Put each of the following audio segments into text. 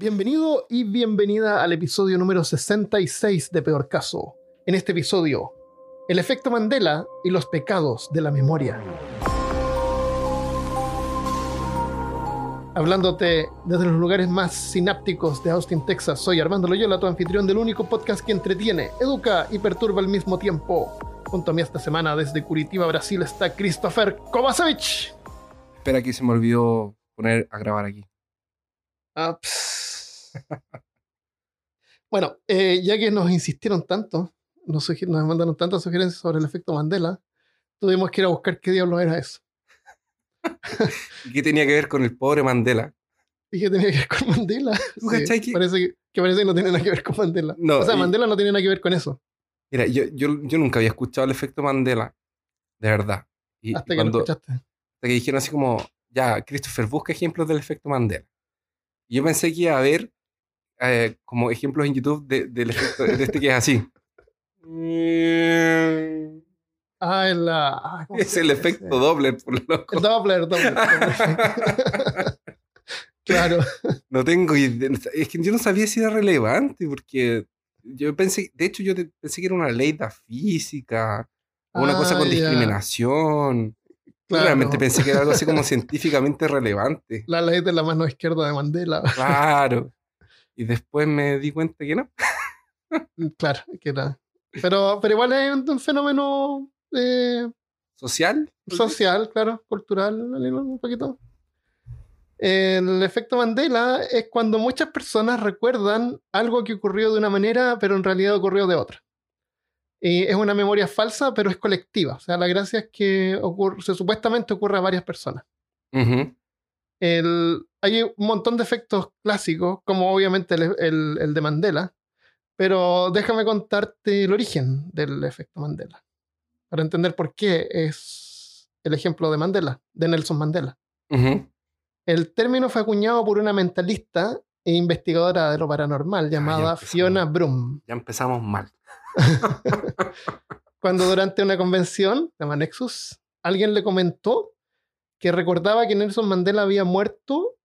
Bienvenido y bienvenida al episodio número 66 de Peor Caso. En este episodio, el efecto Mandela y los pecados de la memoria. Hablándote desde los lugares más sinápticos de Austin, Texas, soy Armando Loyola, tu anfitrión del único podcast que entretiene, educa y perturba al mismo tiempo. Junto a mí esta semana desde Curitiba, Brasil, está Christopher Kovacevic. Espera que se me olvidó poner a grabar aquí. Ah, ps. Bueno, eh, ya que nos insistieron tanto, nos, mandaron tantas sugerencias sobre el efecto Mandela, tuvimos que ir a buscar qué diablo era eso. ¿Y qué tenía que ver con el pobre Mandela? Y que tenía que ver con Mandela. ¿Tú Sí, cachai que- parece, que, que parece que no tiene nada que ver con Mandela. No, o sea, y- Mandela no tiene nada que ver con eso. Mira, yo, yo, yo nunca había escuchado el efecto Mandela, de verdad. Y, Hasta y que cuando, lo escuchaste. hasta que dijeron así como, ya, Christopher, busca ejemplos del efecto Mandela. Y yo pensé que iba a haber eh, como ejemplos en YouTube de- efecto, de este que es así. Ah, es ah, ¿cómo Es se el efecto ese? Doppler, por loco. El Doppler, Doppler. Doppler. claro. No tengo idea. Es que yo no sabía si era relevante, porque yo pensé, de hecho, yo pensé que era una ley de la física, o una cosa Ah, con ya. discriminación. Claro. realmente pensé que era algo así como científicamente relevante. La ley de la mano izquierda de Mandela. Claro. Y después me di cuenta que no. Claro, que era. Pero, pero igual es un, un fenómeno eh, ¿Social? social, claro, cultural, un poquito. El efecto Mandela es cuando muchas personas recuerdan algo que ocurrió de una manera, pero en realidad ocurrió de otra. Y es una memoria falsa, pero es colectiva. O sea, la gracia es que ocurre, se supuestamente ocurre a varias personas. Ujú. El- hay un montón de efectos clásicos, como obviamente el, el- el de Mandela, pero déjame contarte el origen del efecto Mandela, para entender por qué es el ejemplo de Mandela, de Nelson Mandela. El término fue acuñado por una mentalista e investigadora de lo paranormal llamada empezamos. Fiona Brum, Ya empezamos mal. cuando durante una convención, se llama Nexus, alguien le comentó que recordaba que Nelson Mandela había muerto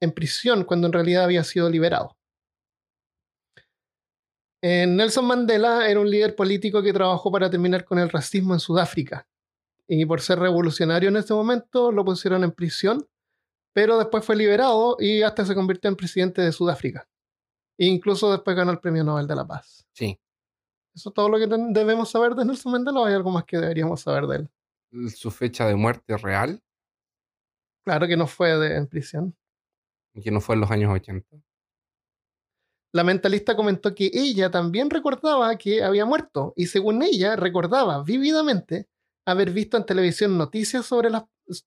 en prisión cuando en realidad había sido liberado. Eh, Nelson Mandela era un líder político que trabajó para terminar con el racismo en Sudáfrica. Y por ser revolucionario en ese momento lo pusieron en prisión, pero después fue liberado y hasta se convirtió en presidente de Sudáfrica. E incluso después ganó el Premio Nobel de la Paz. Sí. ¿Eso es todo lo que debemos saber de Nelson Mandela o hay algo más que deberíamos saber de él? Su fecha de muerte real, Claro que no fue de- en prisión. que no fue en los años 80. La mentalista comentó que ella también recordaba que había muerto y según ella recordaba vívidamente haber visto en televisión noticias sobre las,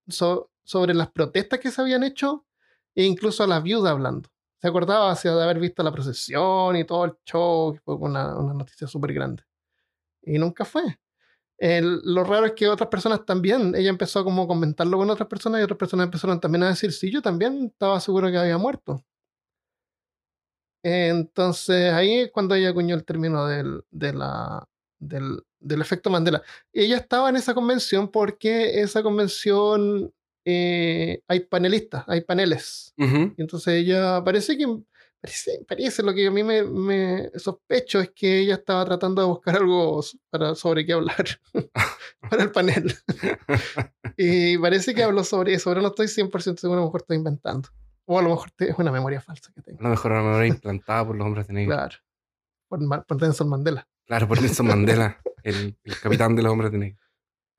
so- sobre las protestas que se habían hecho e incluso a la viuda hablando. Se acordaba o sea, de haber visto la procesión y todo el show, que fue una, una noticia súper grande. Y nunca fue. El- lo raro es que otras personas también, ella empezó a como comentarlo con otras personas y otras personas empezaron también a decir, sí, yo también estaba seguro que había muerto. Entonces ahí es cuando ella acuñó el término del, de la, del, del efecto Mandela. Ella estaba en esa convención porque esa convención eh, hay panelistas, hay paneles. Entonces ella parece que parece, parece lo que a mí me, me sospecho es que ella estaba tratando de buscar algo para, sobre qué hablar para el panel. y parece que habló sobre eso, ahora no estoy 100% seguro, a lo mejor estoy inventando. O a lo mejor es una memoria falsa que tengo. A lo mejor una memoria implantada por los hombres de negro. Claro. Por, por Nelson Mandela. Claro, por Nelson Mandela, el, el capitán de los hombres de negro.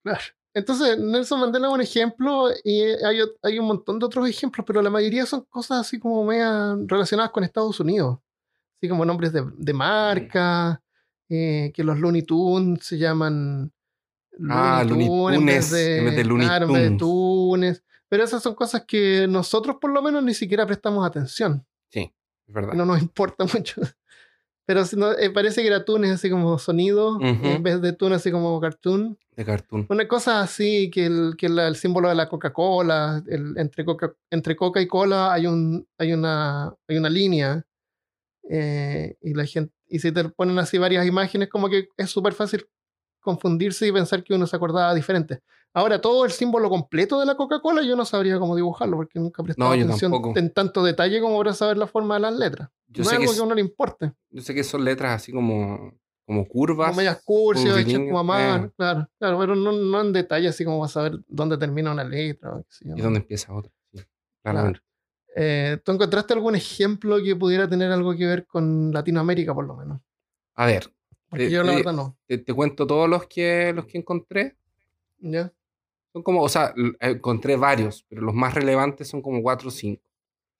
Claro. Entonces, Nelson Mandela es un ejemplo y hay, hay un montón de otros ejemplos, pero la mayoría son cosas así como media relacionadas con Estados Unidos. Así como nombres de, de marca, eh, que los Looney Tunes se llaman Ah, Looney Tunes en vez de Looney claro, en vez de. Tunes. Pero esas son cosas que nosotros por lo menos ni siquiera prestamos atención. Sí, es verdad. No nos importa mucho. Pero no, eh, parece que era Tunes así como sonido, Ujú. en vez de Tunes así como cartoon. De cartoon. Una cosa así que el, que la- el símbolo de la Coca-Cola, entre, Coca, entre Coca y Cola hay, un, hay, una, hay una línea. eh, y la gente y si te ponen así varias imágenes, como que es súper fácil confundirse y pensar que uno se acordaba diferente. Ahora, todo el símbolo completo de la Coca-Cola yo no sabría cómo dibujarlo porque nunca No, yo atención en tanto detalle como para saber la forma de las letras. Yo no sé es algo que a uno le importe. Yo sé que son letras así como, como curvas. Como medias curvilíneas, como eh, claro, claro, pero no, no en detalle así como vas a saber dónde termina una letra. o qué sé yo, y dónde empieza otra. Sí, claramente. Eh, ¿Tú encontraste algún ejemplo que pudiera tener algo que ver con Latinoamérica, por lo menos? A ver, Porque yo la verdad no. te, te cuento todos los que, los que encontré. ¿Ya? Son como, o sea, encontré varios, pero los más relevantes son como cuatro o cinco.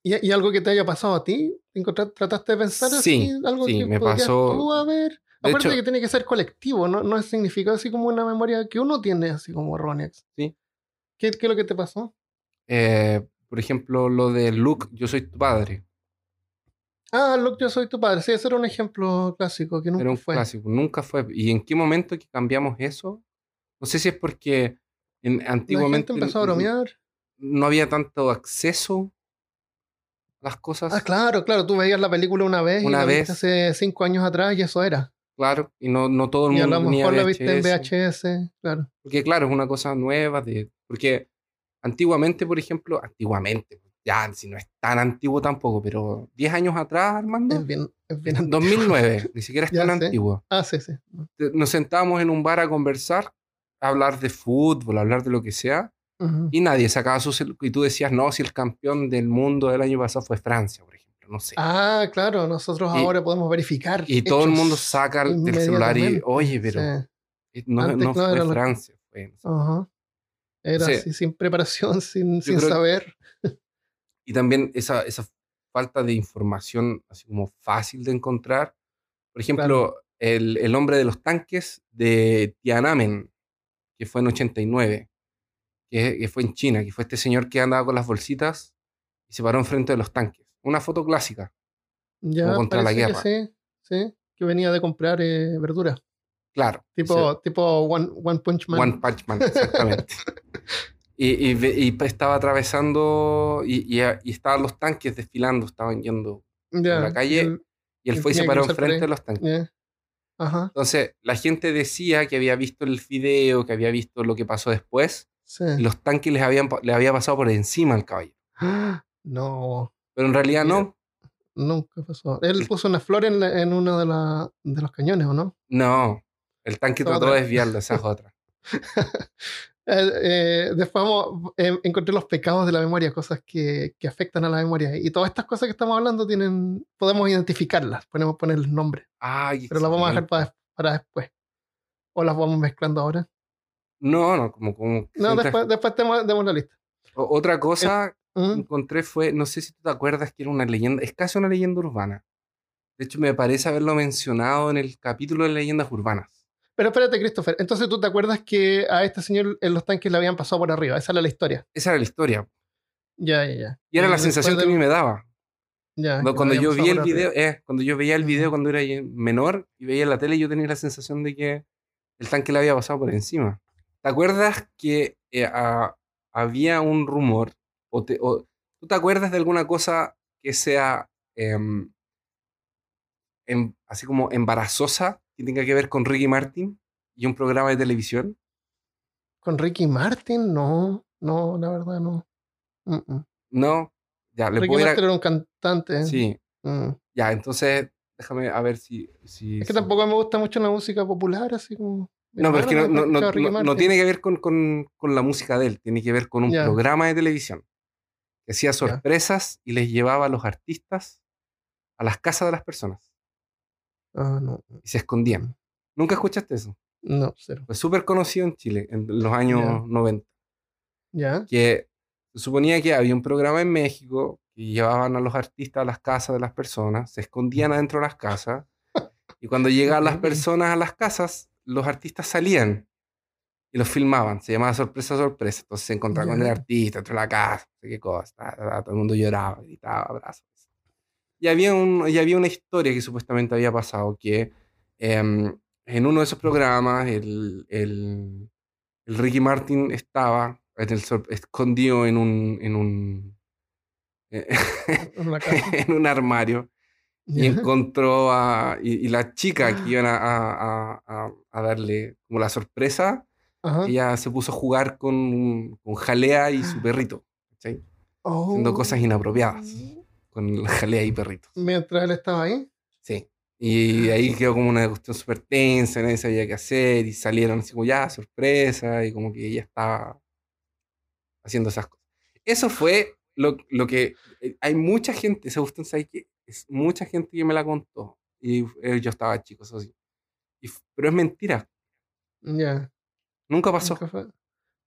¿Y, y algo que te haya pasado a ti? ¿Encontrar- ¿Trataste de pensar Sí, así? Algo sí, que me pasó- tú haber? De Acuérdate hecho- que tiene que ser colectivo, no, no significa así como una memoria que uno tiene, así como errónea. Sí. ¿Qué, ¿Qué es lo que te pasó? Eh, por ejemplo, lo de Luke, yo soy tu padre. Ah, Luke, yo soy tu padre. Sí, ese era un ejemplo clásico que nunca Era un fue. clásico, nunca fue. ¿Y en qué momento que cambiamos eso? No sé si es porque en, La antiguamente gente empezó a bromear. no había tanto acceso las cosas. Ah, claro, claro. Tú veías la película una vez y Una la vez. viste hace cinco años atrás y eso era. Claro, y no, no todo el Y a mundo lo mejor la viste en VHS. Claro. Porque claro, es una cosa nueva. De, porque antiguamente, por ejemplo, antiguamente, ya si no es tan antiguo tampoco, pero 10 años atrás, Armando, Es bien, es bien. en 2009, ni siquiera es Ya tan sé. antiguo. Ah, sí, sí. Nos sentábamos en un bar a conversar, a hablar de fútbol, a hablar de lo que sea, Y nadie sacaba su Y tú decías, no, si el campeón del mundo del año pasado fue Francia, por ejemplo, no sé. Ah, claro, nosotros Y- ahora podemos verificar. y todo el mundo saca el celular y, oye, pero Sí. eh, no, Antes, no fue Francia, fue. no sé. Ajá. Era Sí. así, sin preparación, sin, sin que- saber. Y también esa, esa falta de información así como fácil de encontrar. Por ejemplo, el, el hombre de los tanques de Tiananmen, que fue en 89, que, que fue en China, que fue este señor que andaba con las bolsitas y se paró enfrente de los tanques. Una foto clásica. Ya, contra la que guerra. sí, sí, que venía de comprar eh, verduras. Claro. Tipo, ese tipo One, One Punch Man. One Punch Man, exactamente. y, y y estaba atravesando y, y, estaban los tanques desfilando, estaban yendo. Ya, la calle, el- Y él fue y se paró por enfrente de los tanques. ya. Ajá, Entonces, la gente decía que había visto el video, que había visto lo que pasó después, sí. y los tanques les habían, pa- le había pasado por encima al caballo. No, Pero en realidad no. nunca pasó. Él puso una flor en, la- en uno de, la- de los cañones, ¿o no? No. El tanque Otra. trató de desviarlo, esa es otra. Eh, eh, después vamos, eh, encontré los pecados de la memoria, cosas que, que afectan a la memoria. Y todas estas cosas que estamos hablando tienen, podemos identificarlas, podemos ponerles nombres, Ay, pero las vamos a dejar para, para después. O las vamos mezclando ahora. No, no, como, como No, después, después demos, demos la lista. O- Otra cosa que Ujú. encontré fue, no sé si tú te acuerdas que era una leyenda, es casi una leyenda urbana. De hecho, me parece haberlo mencionado en el capítulo de leyendas urbanas. Pero espérate, Christopher. Entonces tú te acuerdas que a este señor en los tanques le habían pasado por arriba. Esa era la historia. Esa era la historia. Ya, ya, ya. Y era la después sensación que a mí me daba. ya, Cuando, yo vi el video, eh, cuando yo veía el video cuando era menor y veía la tele, yo tenía la sensación de que el tanque le había pasado por encima. ¿Te acuerdas que eh, había un rumor? O te- o- ¿Tú te acuerdas de alguna cosa que sea em, em, así como embarazosa, que tenga que ver con Ricky Martin y un programa de televisión? Con Ricky Martin, no. No, la verdad, no. Mm, mm. No, ya, le Ricky puedo ir a- Martin era un cantante. Sí, Mm. ya, entonces déjame a ver si... si Es que si- tampoco me gusta mucho la música popular, así como. No, pero es que no, tiene que ver con, con- con la música de él, tiene que ver con un programa de televisión que hacía sorpresas y les llevaba a los artistas a las casas de las personas Ah, no. y se escondían. ¿Nunca escuchaste eso? No, cero. Fue súper conocido en Chile en los años Ya. 90, ¿Ya? que se suponía que había un programa en México que llevaban a los artistas a las casas de las personas, se escondían adentro de las casas y cuando llegaban las personas a las casas, los artistas salían y los filmaban. Se llamaba sorpresa, sorpresa. Entonces se encontraban con el artista dentro de la casa, no sé qué cosa. todo el mundo lloraba, gritaba, abrazos. Y había, un, y había una historia que supuestamente había pasado que em, en uno de esos programas el, el, el Ricky Martin estaba en el escondido en un, en un, casa. en un armario y encontró a. Y, y la chica que iban a, a- a- a- darle como la sorpresa, Ajá. ella se puso a jugar con, con Jalea y su perrito. ¿cachai? Haciendo Oh. cosas inapropiadas con Jalea y perrito. Mientras él estaba ahí. Sí. Y ahí quedó como una cuestión súper tensa, nadie sabía qué hacer, y salieron así como ya, sorpresa, y como que ella estaba haciendo esas cosas. Eso fue lo, lo que. eh, Hay mucha gente, esa cuestión, ¿sabes qué? Es mucha gente que me la contó. Y eh, yo estaba chico, eso sí. Y pero es mentira, Ya. nunca pasó. nunca fue.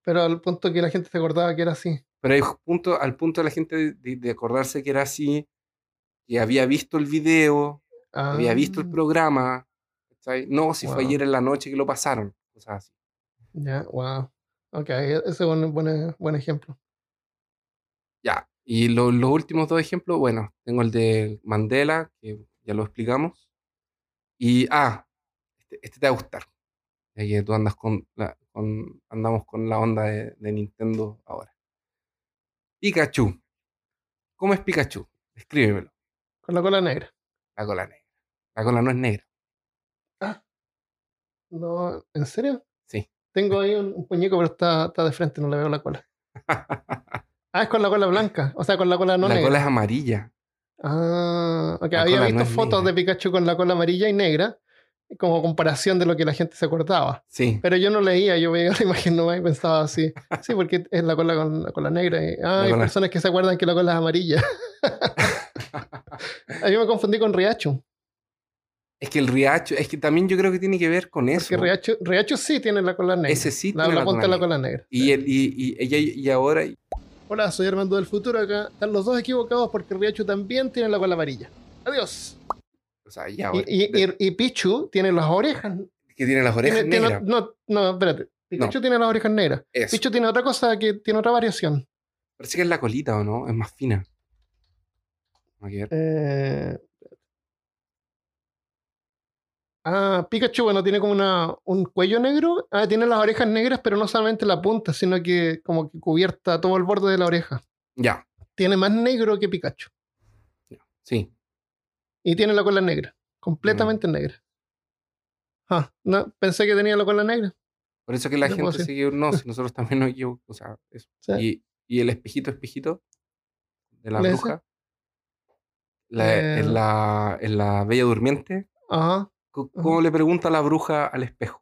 Pero al punto que la gente se acordaba que era así. Pero hay punto, al punto de la gente de, de acordarse que era así, que había visto el video, había visto el Ah, programa, ¿cachai? No, si fue Wow. ayer en la noche que lo pasaron, cosas así. Ya, wow. Ok, ese es un buen, buen ejemplo. Ya, y lo- los últimos dos ejemplos, bueno, tengo el de Mandela, que ya lo explicamos. Y, ah, este, este te va a gustar. Ya que tú andas con, la, con- andamos con la onda de, de Nintendo ahora. Pikachu. ¿Cómo es Pikachu? Escríbemelo. Con la cola negra. La cola negra. La cola no es negra. No, ¿en serio? Sí. Tengo ahí un, un puñico, pero está, está de frente, no le veo la cola. Ah, es con la cola blanca. O sea, con la cola no la negra. cola es amarilla. Ah, ok. La Había visto no fotos negra. de Pikachu con la cola amarilla y negra, como comparación de lo que la gente se acordaba. Sí. Pero yo no leía, yo veía la imagen nomás y pensaba así. Sí, porque es la cola con la cola negra. Y, ah, hay cola- personas que se acuerdan que la cola es amarilla. A mí me confundí con Riachu. Es que el Riacho, es que también yo creo que tiene que ver con eso. Porque Riachu, Riachu sí tiene la cola negra. Ese sí la, tiene la la punta de la cola negra. Y, el, y, y, ella- y ahora, Hola, soy Armando del futuro acá. Están los dos equivocados porque Riachu también tiene la cola amarilla. Adiós. o sea, y Y, y, y- y Pichu tiene las orejas. que tiene las orejas Tiene- tiene- negras. no, no, espérate. Pikachu No. tiene las orejas negras. Eso. Pichu tiene otra cosa que tiene otra variación. Parece que es la colita, ¿o no? Es más fina. Vamos a ver. Eh, Ah, Pikachu, bueno, tiene como una, un cuello negro. Ah, tiene las orejas negras, pero no solamente la punta, sino que como que cubierta todo el borde de la oreja. Ya, Tiene más negro que Pikachu. sí. Y tiene la cola negra. Completamente Mm. negra. Ah, no, pensé que tenía la cola negra. Por eso que la No gente equivocó. No, si nosotros también nos equivocamos. O sea, eso. Sí. Y, y el espejito, espejito de la ¿Cuál es bruja. La, Eh. en, la, en la Bella Durmiente. Ajá. ¿Cómo le pregunta la bruja al espejo?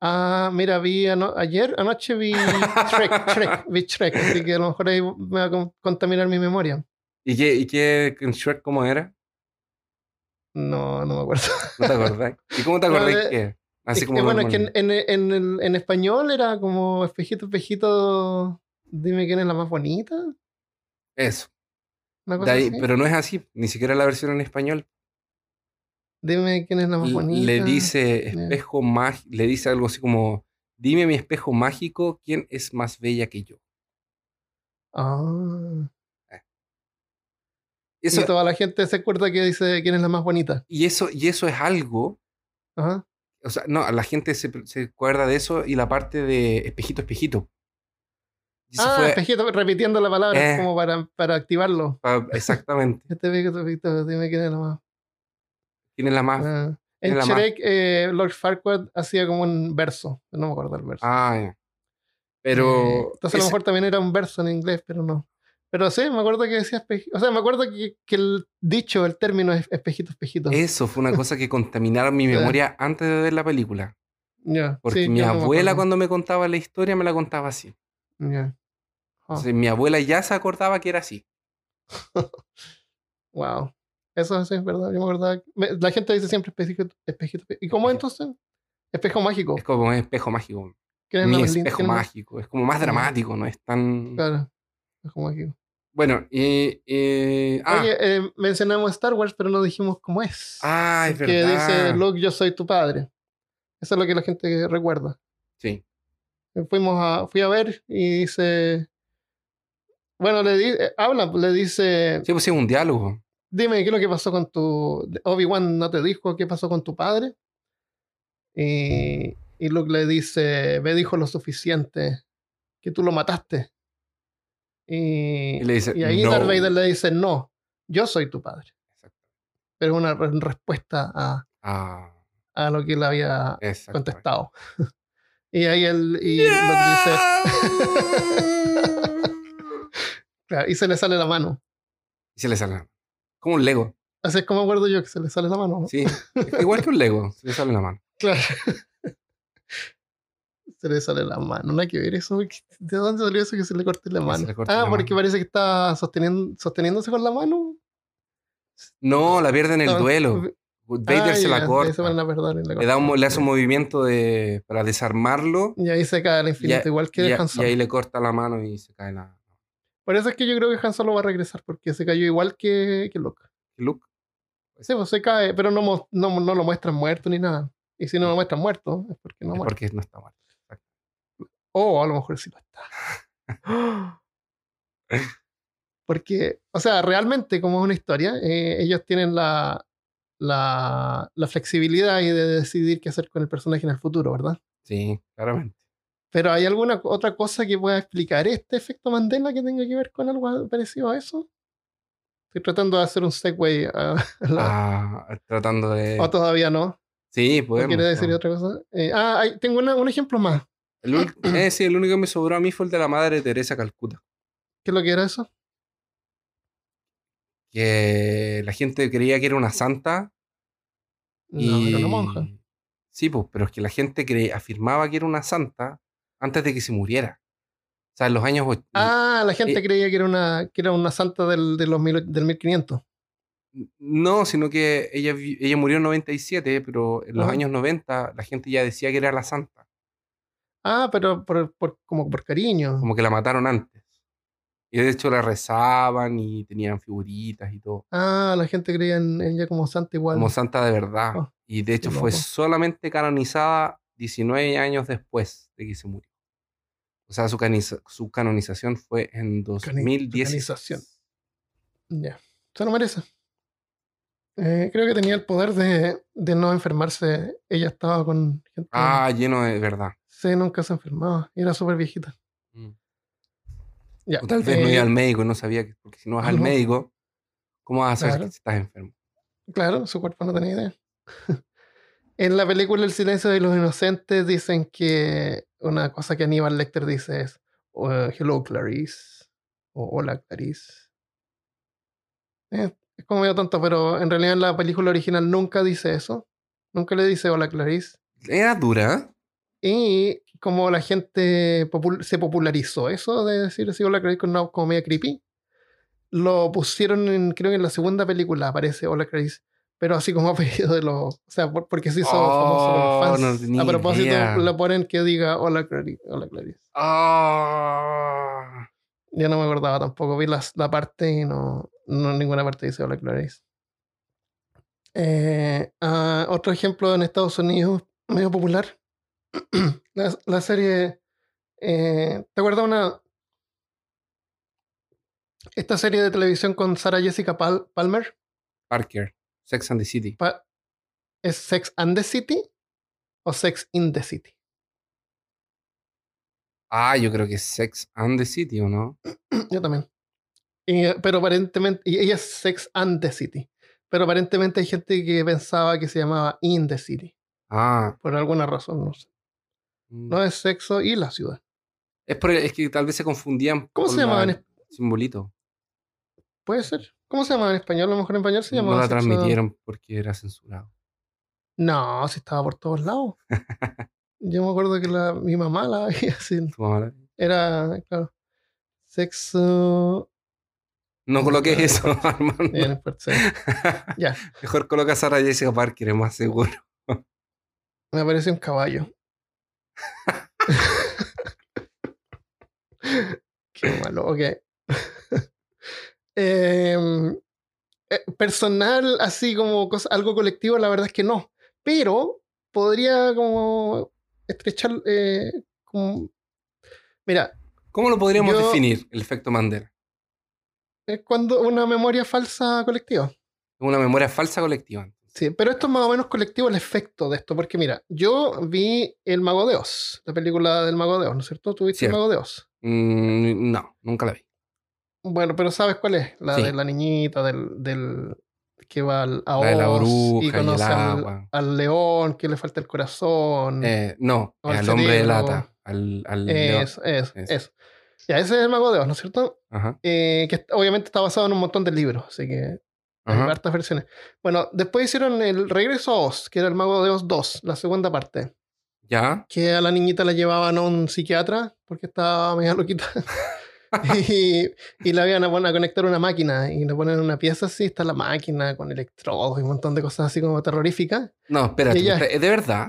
Ah, mira, vi ano- ayer, anoche vi Shrek, Shrek, vi Shrek, así que a lo mejor ahí me va a con- contaminar mi memoria. ¿Y qué, y qué en Shrek cómo era? No, no me acuerdo. ¿No te acordás? ¿Y cómo te No, acordás de- que? Así Es como que, bueno, es que en, normalmente. en, en, el- en español era como espejito, espejito, dime quién es la más bonita. Eso. Una De cosa ahí- así. pero no es así, ni siquiera la versión en español. Dime quién es la más bonita. Le dice espejo mágico, le dice algo así como, dime mi espejo mágico, ¿quién es más bella que yo? Ah. Eso, y toda la gente se acuerda que dice quién es la más bonita. y eso, y eso es algo, Ajá. o sea, no, la gente se, se acuerda de eso y la parte de espejito, espejito. Eso Ah, fue espejito, repitiendo la palabra Eh. como para, para activarlo. exactamente. Este espejito, dime quién es la más. ¿Quién es la más? Ah. ¿quién En? Shrek, eh, Lord Farquaad hacía como un verso. No me acuerdo el verso. Ah, ya. Eh, Pero entonces a lo ese- mejor también era un verso en inglés, pero no. Pero sí, me acuerdo que decía espejito. O sea, me acuerdo que, que el dicho, el término es espejito, espejito. eso fue una cosa que contaminaron mi memoria antes de ver la película. Ya, Porque sí, mi abuela cuando me contaba la historia me la contaba así. Ya. Ah, Entonces mi abuela ya se acordaba que era así. wow. Eso sí es verdad. Yo me acordaba. me- La gente dice siempre espejito, espejito. espe- ¿Y cómo entonces? Espejo mágico. Es como un espejo mágico. ¿Quién es Mi espejo ¿Quién es la- mágico. Es como más dramático, no es tan. Claro. Espejo mágico. Bueno, y. ah, Oye, eh, mencionamos Star Wars, pero no dijimos cómo es. ah, es que verdad. dice Luke, yo soy tu padre. Eso es lo que la gente recuerda. Sí. Fuimos a, fui a ver y dice. Bueno, le di, eh, habla, le dice. Sí, pues sí, un diálogo. Dime, ¿qué es lo que pasó con tu. Obi-Wan no te dijo qué pasó con tu padre. Y, y Luke le dice: Me dijo lo suficiente, que tú lo mataste. Y, Y le dice, y ahí "No". Darth Vader le dice: No, yo soy tu padre. Exacto. Pero es una re- respuesta a, Ah, a lo que él había contestado. Y ahí él y lo dice. Claro, y se le sale la mano. Y se le sale. la- Como un Lego. Así es como acuerdo yo que se le sale la mano. ¿no? Sí. Igual que un Lego. Se le sale la mano. Claro. se le sale la mano. No hay que ver eso. ¿De dónde salió eso que se le corte la mano? corte ah, la porque mano. parece que está sosteniendo, sosteniéndose con la mano. No, la pierde en el duelo. Vader Ah, se la corta. se van a perder y la Le, da un, le hace un movimiento de, para desarmarlo. Y ahí se cae al infinito, y, a- igual que y a- y ahí le corta la mano y se cae la. Por eso es que yo creo que Han Solo va a regresar, porque se cayó igual que, que Luke. Luke. Sí, pues se cae, pero no, no, no lo muestran muerto ni nada. Y si no lo muestran muerto, es porque no es muere. porque no está muerto. O a lo mejor sí lo está. Porque, o sea, realmente, como es una historia, eh, ellos tienen la, la, la flexibilidad y de decidir qué hacer con el personaje en el futuro, ¿verdad? Sí, claramente. Pero ¿hay alguna otra cosa que pueda explicar este efecto Mandela que tenga que ver con algo parecido a eso? Estoy tratando de hacer un segue a a la- Ah, tratando de. o todavía no. Sí, ¿No podemos. quiere decir no. otra cosa? Eh, ah, hay- tengo una- un ejemplo más. El, eh, sí, el único que me sobró a mí fue el de la madre Teresa Calcuta. ¿Qué es lo que era eso? Que la gente creía que era una santa. No, y... era una monja. Sí, pues, pero es que la gente cre- afirmaba que era una santa antes de que se muriera. O sea, en los años. och- Ah, la gente Eh, creía que era una, que era una santa del, de los mil- del 1500. No, sino que ella, ella murió en 97, pero en los Ajá. años 90 la gente ya decía que era la santa. Ah, pero por, por- como por cariño. Como que la mataron antes. Y de hecho la rezaban y tenían figuritas y todo. Ah, la gente creía en ella como santa igual. Como santa de verdad. Ah, y de hecho fue loco. solamente canonizada 19 años después de que se murió. O sea, su, caniza- su canonización fue en 2010. canonización. Ya. Se lo merece. Eh, creo que tenía el poder de, de no enfermarse. Ella estaba con gente. Ah, lleno de verdad. Sí, nunca se enfermaba. Era súper viejita. Mm. O tal vez no eh, iba al médico y no sabía que, porque si no vas al no. médico, ¿cómo vas a saber Claro. que estás enfermo? Claro, su cuerpo no tenía idea. en la película El silencio de los inocentes dicen que una cosa que Aníbal Lecter dice es uh, Hello Clarice o Hola Clarice. Eh, es como medio tonto, pero en realidad en la película original nunca dice eso. Nunca le dice Hola Clarice. Era dura. Y como la gente popul- se popularizó eso de decir así Hola Clarice con una como media creepy, lo pusieron en, creo que en la segunda película aparece Hola Clarice, pero así como apellido de los, o sea, por- porque se hizo famoso Oh, los no fans. A propósito, idea. le ponen que diga Hola Clarice. Hola Clarice. Ah. Ya no me acordaba tampoco, vi las- la parte y no, no ninguna parte dice Hola Clarice. Eh, ah, otro ejemplo en Estados Unidos, medio popular, la, la serie, eh, ¿te acuerdas una, esta serie de televisión con Sarah Jessica Pal- Palmer? Parker. Sex and the City. Pa- ¿Es Sex and the City o Sex in the City? Ah, yo creo que es Sex and the City, ¿o no? Yo también. Y, eh, pero aparentemente, y ella es Sex and the City. Pero aparentemente hay gente que pensaba que se llamaba In the City. Ah. Por alguna razón, no sé. mm. No es sexo y la ciudad. Es, por, es que tal vez se confundían. ¿Cómo por se llamaba la- en Simbolito. Puede ser. ¿Cómo se llama en español? A lo mejor en español se No llamaba la sexo- transmitieron porque era censurado. No, si estaba por todos lados. Yo me acuerdo que la, mi mamá la. Tu mamá la- Era, claro. Sexo. No coloques eso, Armando. Bien, sí. Ya, Mejor coloca a Sarah Jessica Parker, es más seguro. me aparece un caballo. Qué malo, ok. Em, eh, personal, así como cosa, algo colectivo, la verdad es que no. Pero podría como estrechar. eh, como- Mira, ¿Cómo lo podríamos Yo- definir, el efecto Mandela? es cuando una memoria falsa colectiva. Una memoria falsa colectiva. Sí, pero esto es más o menos colectivo el efecto de esto, porque mira, yo vi El Mago de Oz, la película del Mago de Oz, ¿no es cierto? ¿Tú viste Cierto. El Mago de Oz? Mm, no, nunca la vi. Bueno, pero ¿sabes cuál es? La Sí. de la niñita, del, del, que va al, a La de la Oz bruja y y el conoce al, agua. al león que le falta el corazón. Eh, no, al hombre de lata. Al, al león. eso, eso, Eso. Ya, ese es el Mago de Oz, ¿no es cierto? Ajá. Eh, que obviamente está basado en un montón de libros, así que hay Ajá. hartas versiones. Bueno, después hicieron el Regreso a Oz, que era el Mago de Oz 2, la segunda parte. Ya. Que a la niñita la llevaban a un psiquiatra porque estaba media loquita. y, y la iban a, poner a conectar una máquina y le ponen en una pieza así, está la máquina con electrodos y un montón de cosas así como terroríficas. No, espérate. Ella- espera, ¿Es de verdad?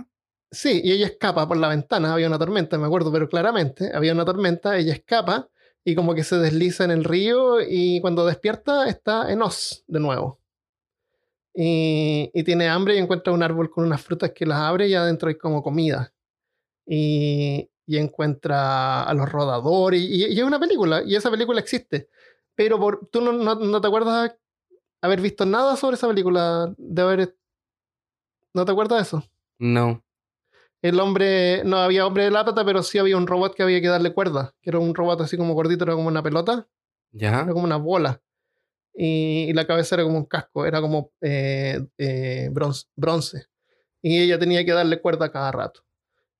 Sí, y ella escapa por la ventana, había una tormenta, me acuerdo, pero claramente había una tormenta, ella escapa y como que se desliza en el río y cuando despierta está en Oz de nuevo. Y, y tiene hambre y encuentra un árbol con unas frutas que las abre y adentro hay como comida. Y, y encuentra a los rodadores y, y es una película y esa película existe. Pero por, tú no, no- no te acuerdas haber visto nada sobre esa película, de haber... ¿No te acuerdas de eso? No. El hombre, no había hombre de lápata, pero sí había un robot que había que darle cuerda, que era un robot así como gordito, era como una pelota, ¿Ya? era como una bola. Y, y la cabeza era como un casco, era como eh, eh, bronce, bronce. Y ella tenía que darle cuerda cada rato.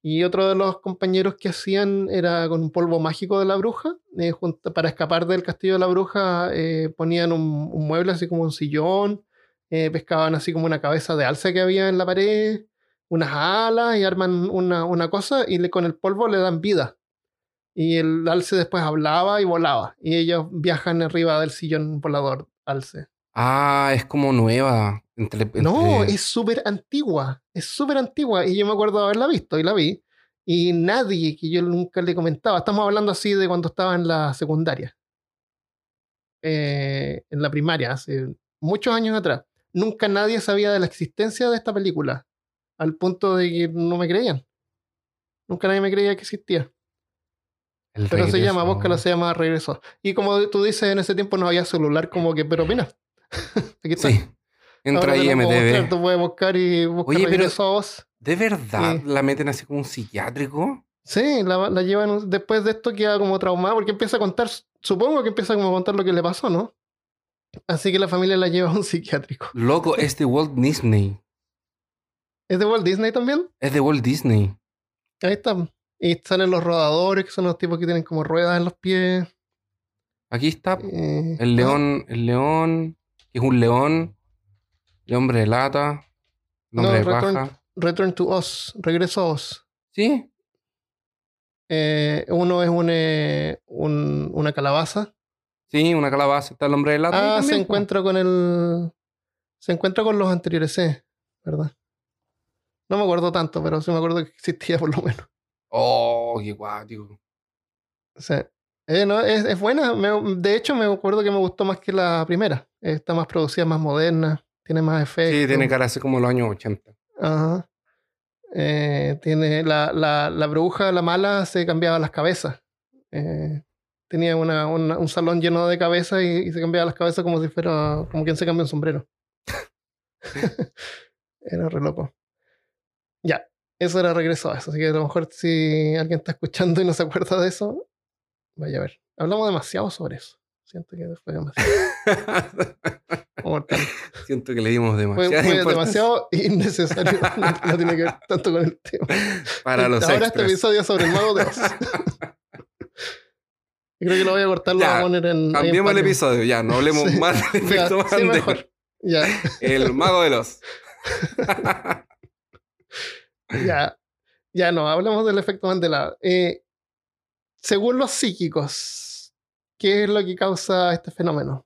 Y otro de los compañeros que hacían era con un polvo mágico de la bruja. eh, junto- para escapar del castillo de la bruja eh, ponían un, mueble así como un sillón, eh, pescaban así como una cabeza de alce que había en la pared, unas alas y arman una, una cosa y le, con el polvo le dan vida. Y el alce después hablaba y volaba. Y ellos viajan arriba del sillón volador alce. Ah, es como nueva. Entre, entre- No, es súper antigua. Es súper antigua. Y yo me acuerdo de haberla visto y la vi. Y nadie que yo nunca le comentaba. Estamos hablando así de cuando estaba en la secundaria. Eh, en la primaria, hace muchos años atrás. Nunca nadie sabía de la existencia de esta película. Al punto de que no me creían. Nunca nadie me creía que existía. el Pero se llama, regreso. búscalo, se llama Regreso. Y como tú dices, en ese tiempo no había celular, como que, pero mira. Aquí está. Sí. Entra ahí MTV. Tú puedes buscar y buscar Oye, pero- a. ¿De verdad Sí. la meten así como un psiquiátrico? Sí, la, la llevan después de esto queda como traumada porque empieza a contar, supongo que empieza como a contar lo que le pasó, ¿no? Así que la familia la lleva a un psiquiátrico. Loco, es de Walt Disney. ¿Es de Walt Disney también? Es de Walt Disney. Ahí está. Y salen los rodadores, que son los tipos que tienen como ruedas en los pies. Aquí está Eh, el ah, león, el león, que es un león, el hombre de lata, el No, hombre de Return- paja. Return to Oz, Regreso a Oz. Sí, Eh, uno es un, eh, un- una calabaza. sí, una calabaza, está el hombre de lata. Ah, se encuentra con el. Se encuentra con los anteriores, sí, ¿verdad? No me acuerdo tanto, pero sí me acuerdo que existía por lo menos. Oh, qué guático. O sea, eh, no, es, es buena. me- de hecho, me acuerdo que me gustó más que la primera. Está más producida, más moderna, tiene más efectos. Sí, tiene cara así como los años 80. Ajá. Eh, tiene la, la, la bruja, la mala, se cambiaba las cabezas. Eh, tenía una, una- un salón lleno de cabezas y, y se cambiaba las cabezas como si fuera como quien se cambia un sombrero. era re loco. Ya, eso era regreso a eso. Así que a lo mejor si alguien está escuchando y no se acuerda de eso, vaya a ver. Hablamos demasiado sobre eso. Siento que fue demasiado. Siento que le dimos Fue, demasiada fue demasiado innecesario. No, no tiene que ver tanto con el tema. para los Ahora este episodio es sobre el mago de Oz. Creo que lo voy a cortar, lo voy Ya, a poner en. Cambiemos el episodio, ya, no hablemos Sí. más del Ya, efecto sí, Mandela. mejor. Ya, El mago de los. ya. Ya no, hablemos del efecto Mandela. Eh, según los psíquicos, ¿qué es lo que causa este fenómeno?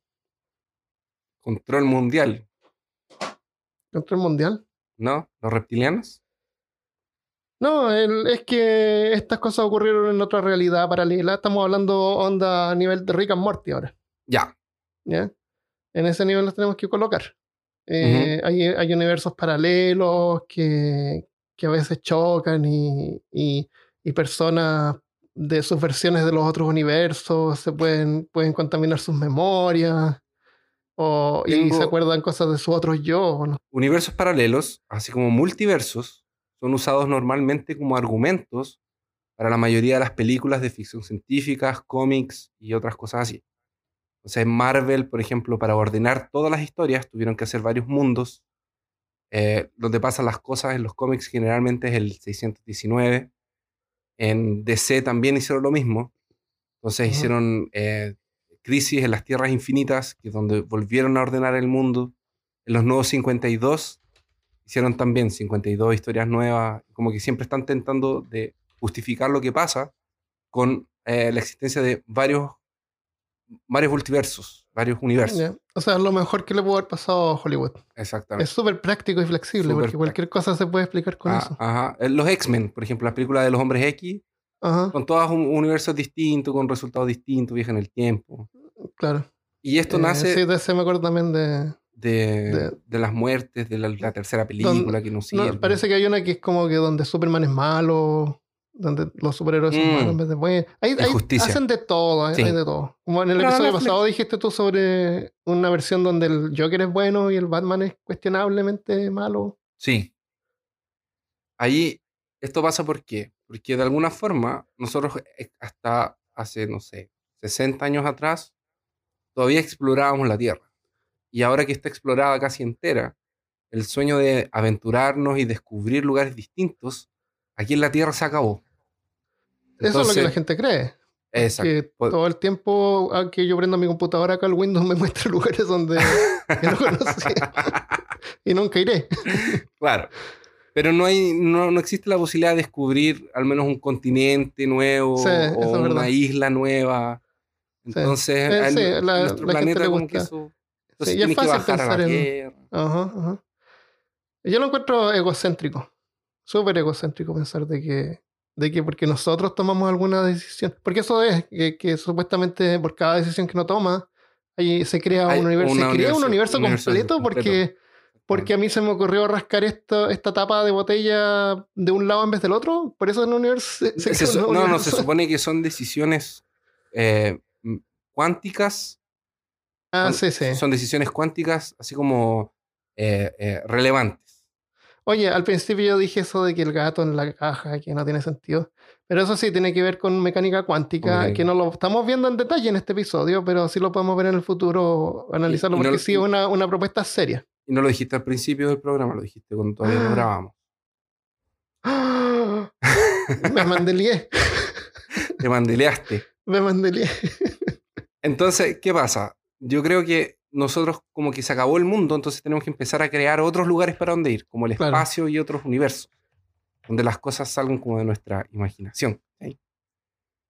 Control mundial, ¿Control mundial? ¿no? Los reptilianos. No, el- es que estas cosas ocurrieron en otra realidad paralela. Estamos hablando onda a nivel de Rick and Morty ahora. Ya. ¿ya? En ese nivel los tenemos que colocar. Eh, hay, hay universos paralelos que, que a veces chocan y, y, y personas de sus versiones de los otros universos se pueden, pueden contaminar sus memorias o, y se acuerdan cosas de sus otros yo. ¿no? Universos paralelos, así como multiversos, son usados normalmente como argumentos para la mayoría de las películas de ficción científica, cómics y otras cosas así. O sea, en Marvel, por ejemplo, para ordenar todas las historias, tuvieron que hacer varios mundos. Eh, donde pasan las cosas en los cómics generalmente es el 619. En DC también hicieron lo mismo. Entonces Ujú. hicieron eh, Crisis en las Tierras Infinitas, que es donde volvieron a ordenar el mundo. En los nuevos 52 hicieron también 52 historias nuevas. Como que siempre están tentando de justificar lo que pasa con eh, la existencia de varios, varios multiversos, varios universos. O sea, lo mejor que le pudo haber pasado a Hollywood. Exactamente. Es súper práctico y flexible, porque cualquier cosa se puede explicar con Ah, eso. ajá. Eh, Los X-Men, por ejemplo, las películas de los hombres X, Ajá, con todos un universos distintos, con resultados distintos, viajan en el tiempo. claro. Y esto Eh, nace Sí, de ese me acuerdo también de... de, de- de las muertes, de la, la tercera película que no no, sirve. parece que hay una que es como que donde Superman es malo, donde los superhéroes son Mm. malos en vez de buenos. Hay, hay- hacen de todo, Sí. hay de todo. Como en el Pero episodio Netflix- pasado dijiste tú sobre una versión donde el Joker es bueno y el Batman es cuestionablemente malo. Sí. Ahí, esto pasa ¿por qué? Porque de alguna forma, nosotros eh, hasta hace, no sé, 60 años atrás, todavía explorábamos la Tierra. Y ahora que está explorada casi entera, el sueño de aventurarnos y descubrir lugares distintos, aquí en la Tierra se acabó. Eso es lo que la gente cree. Exacto. Que Pues- todo el tiempo ah, que yo prendo mi computadora acá, el Windows me muestra lugares donde no conocía. y nunca iré. Claro. Pero no, hay, no, no existe la posibilidad de descubrir al menos un continente nuevo Sí, o una verdad. isla nueva. Entonces, Eh, sí, la- nuestro la gente planeta le como gusta. que eso... Entonces y es que fácil bajar a la pensar en- Tierra. Ajá, ajá. Yo lo encuentro egocéntrico. Súper egocéntrico pensar de que, de que porque nosotros tomamos alguna decisión. Porque eso es, que, que supuestamente por cada decisión que uno toma, ahí se crea Hay un universo. Se crea un universo- un completo, completo. porque, porque a mí se me ocurrió rascar esto, esta tapa de botella de un lado en vez del otro. Por eso en el universo se, se un no, no, universo. se supone que son decisiones eh, cuánticas. Ah, son, sí, sí. son decisiones cuánticas así como eh, eh, relevantes. Oye, al principio yo dije eso de que el gato en la caja, que no tiene sentido. Pero eso sí tiene que ver con mecánica cuántica, que no lo estamos viendo en detalle en este episodio, pero sí lo podemos ver en el futuro, analizarlo, y no porque lo- sí es una, una propuesta seria. Y no lo dijiste al principio del programa, lo dijiste cuando todavía Ah. lo grabamos. Me mandelié, Te mandeleaste. me mandelié. Entonces, ¿qué pasa? Yo creo que nosotros como que se acabó el mundo, entonces tenemos que empezar a crear otros lugares para donde ir, como el Claro. espacio y otros universos, donde las cosas salgan como de nuestra imaginación. ¿sí?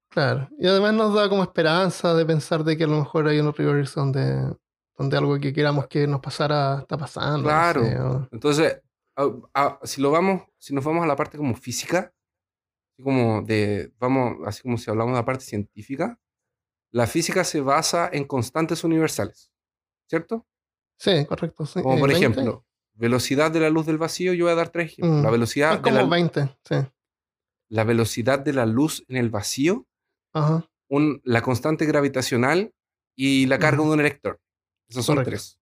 Claro. Y además nos da como esperanza de pensar de que a lo mejor hay un universo donde, donde algo que queramos que nos pasara está pasando. no Claro. sé, o- Entonces, a- a- si lo vamos, si nos vamos a la parte como física, así como de, vamos, así como si hablamos de la parte científica, la física se basa en constantes universales, ¿cierto? Sí, correcto. sí. Como Eh, por 20. ejemplo, velocidad de la luz del vacío, yo voy a dar tres ejemplos. Mm. La velocidad de como la, 20, sí. la velocidad de la luz en el vacío, Ajá. un- la constante gravitacional y la carga de un electrón. Esas son Correcto. tres.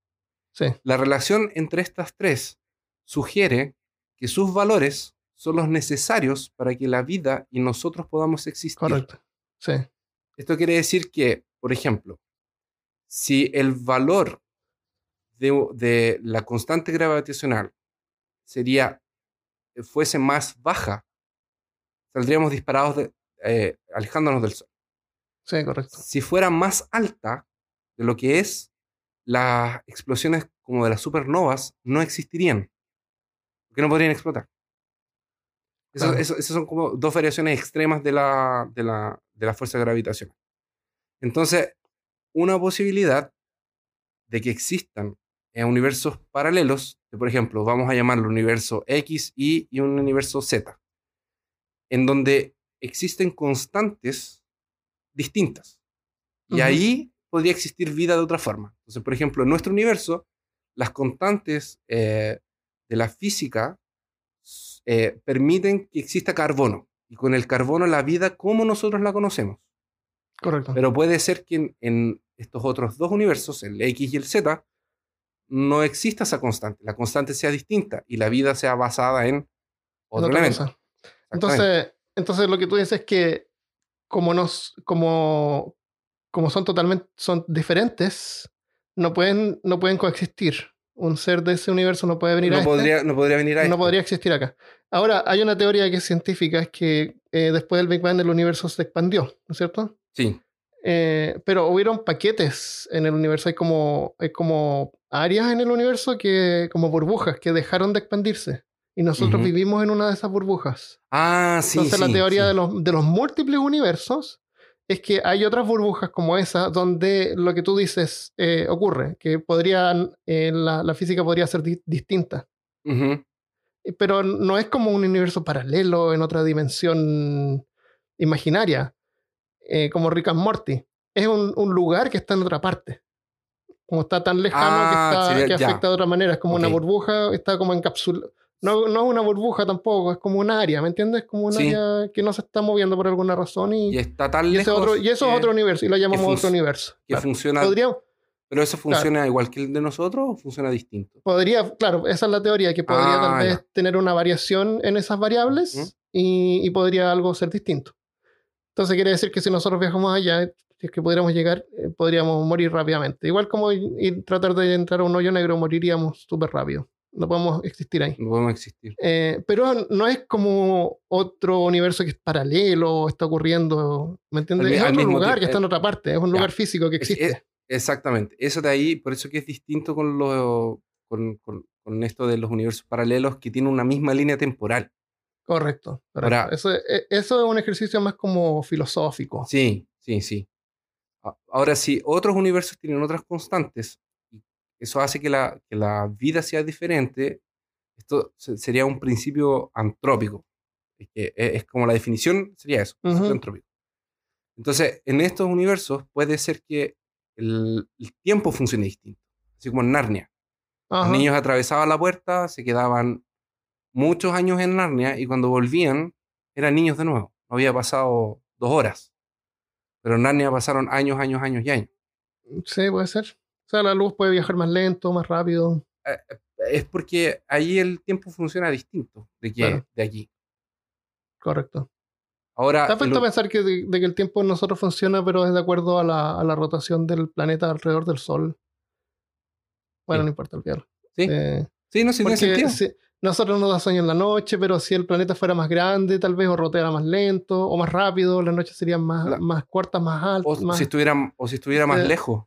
Sí, La relación entre estas tres sugiere que sus valores son los necesarios para que la vida y nosotros podamos existir. correcto. Sí, Esto quiere decir que, por ejemplo, si el valor de, de la constante gravitacional sería, fuese más baja, saldríamos disparados, de- eh, alejándonos del Sol. sí, correcto. Si fuera más alta de lo que es, las explosiones como de las supernovas no existirían. Porque no podrían explotar. Claro. eso- esas son como dos variaciones extremas de la, de la, de la fuerza gravitacional. Entonces, una posibilidad de que existan eh, universos paralelos, que, por ejemplo, vamos a llamarlo universo X, Y y un universo Z, en donde existen constantes distintas. Y Ujú. ahí podría existir vida de otra forma. Entonces, por ejemplo, en nuestro universo, las constantes eh, de la física eh, permiten que exista carbono. Y con el carbono la vida como nosotros la conocemos. Correcto. Pero puede ser que en, en estos otros dos universos, el X y el Z, no exista esa constante. La constante sea distinta y la vida sea basada en otro elemento. Entonces, entonces lo que tú dices es que como nos, como como son totalmente son diferentes, no pueden, no pueden coexistir. Un ser de ese universo no puede venir a No este, podría, no podría venir a no este. podría existir acá. Ahora, hay una teoría que es científica, es que eh, después del Big Bang el universo se expandió, ¿no es cierto? Sí. Eh, pero hubieron paquetes en el universo, hay como, hay como áreas en el universo que, como burbujas, que dejaron de expandirse. Y nosotros Ujú. vivimos en una de esas burbujas. Ah, sí. Entonces la sí, teoría sí. de, los, de los múltiples universos es que hay otras burbujas como esa donde lo que tú dices eh, ocurre, que podrían, eh, la, la física podría ser di- distinta. Eh, Pero no es como un universo paralelo en otra dimensión imaginaria, eh, como Rick and Morty. Es un, un lugar que está en otra parte. Como está tan lejano Ah, que, está- sería- que afecta de otra manera. Es como una Ok. burbuja, está como encapsulada. No, no es una burbuja tampoco, es como un área, ¿me entiendes? Como un Sí. área que no se está moviendo por alguna razón y, Y está tan y lejos otro, y eso que, es otro universo y lo llamamos otro universo. que Claro. funciona. Podría, Pero eso funciona igual que el de nosotros o funciona distinto. podría, claro, esa es la teoría, que podría Ah, tal vez ya. tener una variación en esas variables Ujú. y, y podría algo ser distinto. Entonces quiere decir que si nosotros viajamos allá, si es que pudiéramos llegar, eh, podríamos morir rápidamente. Igual como ir, tratar de entrar a un hoyo negro, moriríamos súper rápido. No podemos existir ahí. No podemos existir. Eh, pero no es como otro universo que es paralelo, está ocurriendo, ¿me entiendes? Al es al otro mismo lugar que está en otra parte, es un Ya. lugar físico que Es- existe. es- exactamente. Eso de ahí, por eso que es distinto con, lo, con, con- con esto de los universos paralelos que tienen una misma línea temporal. Correcto. correcto. Ahora- eso, e- eso es un ejercicio más como filosófico. Sí, sí, sí. Ahora, si otros universos tienen otras constantes, y eso hace que la, que la vida sea diferente, esto se- sería un principio antrópico. Es, que e- es como la definición sería eso, principio Ujú. antrópico. Entonces, en estos universos puede ser que el, el tiempo funcione distinto, así como en Narnia. Ajá. Los niños atravesaban la puerta, se quedaban muchos años en Narnia y cuando volvían eran niños de nuevo. No había pasado dos horas. Pero en Narnia pasaron años, años, años y años. Sí, puede ser. O sea, la luz puede viajar más lento, más rápido. Es porque ahí el tiempo funciona distinto de, que, Claro. de aquí. Correcto. Ahora, ¿Te has puesto Ah, lo- a pensar que, de, de que el tiempo en nosotros funciona, pero es de acuerdo a la, a la rotación del planeta alrededor del Sol? Bueno, Sí. no importa el sí, Eh, sí, no, sí tiene sentido. si- nosotros nos da sueño en la noche, pero si el planeta fuera más grande, tal vez, o roteara más lento, o más rápido, las noches serían más, La- más cortas, más O, altas. más- si estuviera, o si estuviera más Eh, lejos.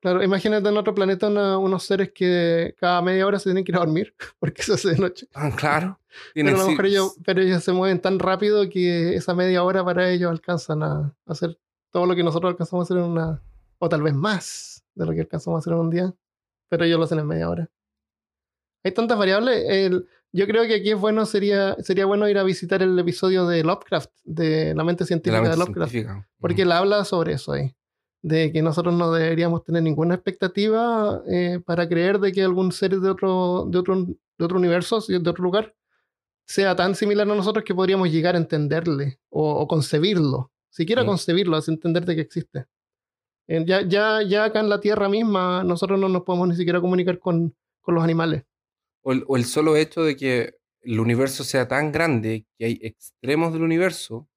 Claro, imagínate en otro planeta una- unos seres que cada media hora se tienen que ir a dormir, porque se hace de noche. Ah, claro. Pero Tienen a lo sí- mejor ellos, pero ellos se mueven tan rápido que esa media hora para ellos alcanzan a hacer todo lo que nosotros alcanzamos a hacer en una, o tal vez más de lo que alcanzamos a hacer en un día, pero ellos lo hacen en media hora. Hay tantas variables. el- yo creo que aquí es bueno, sería, sería bueno ir a visitar el episodio de Lovecraft, de la mente científica de, mente Lovecraft, científica. porque él habla sobre eso ahí, de que nosotros no deberíamos tener ninguna expectativa eh, para creer de que algún ser de otro, de otro, de otro universo, de otro lugar, sea tan similar a nosotros que podríamos llegar a entenderle o, o concebirlo, siquiera concebirlo, es entender de que existe. Eh, ya, ya, ya acá en la Tierra misma, nosotros no nos podemos ni siquiera comunicar con, con los animales. O el, o el solo hecho de que el universo sea tan grande que hay extremos del universo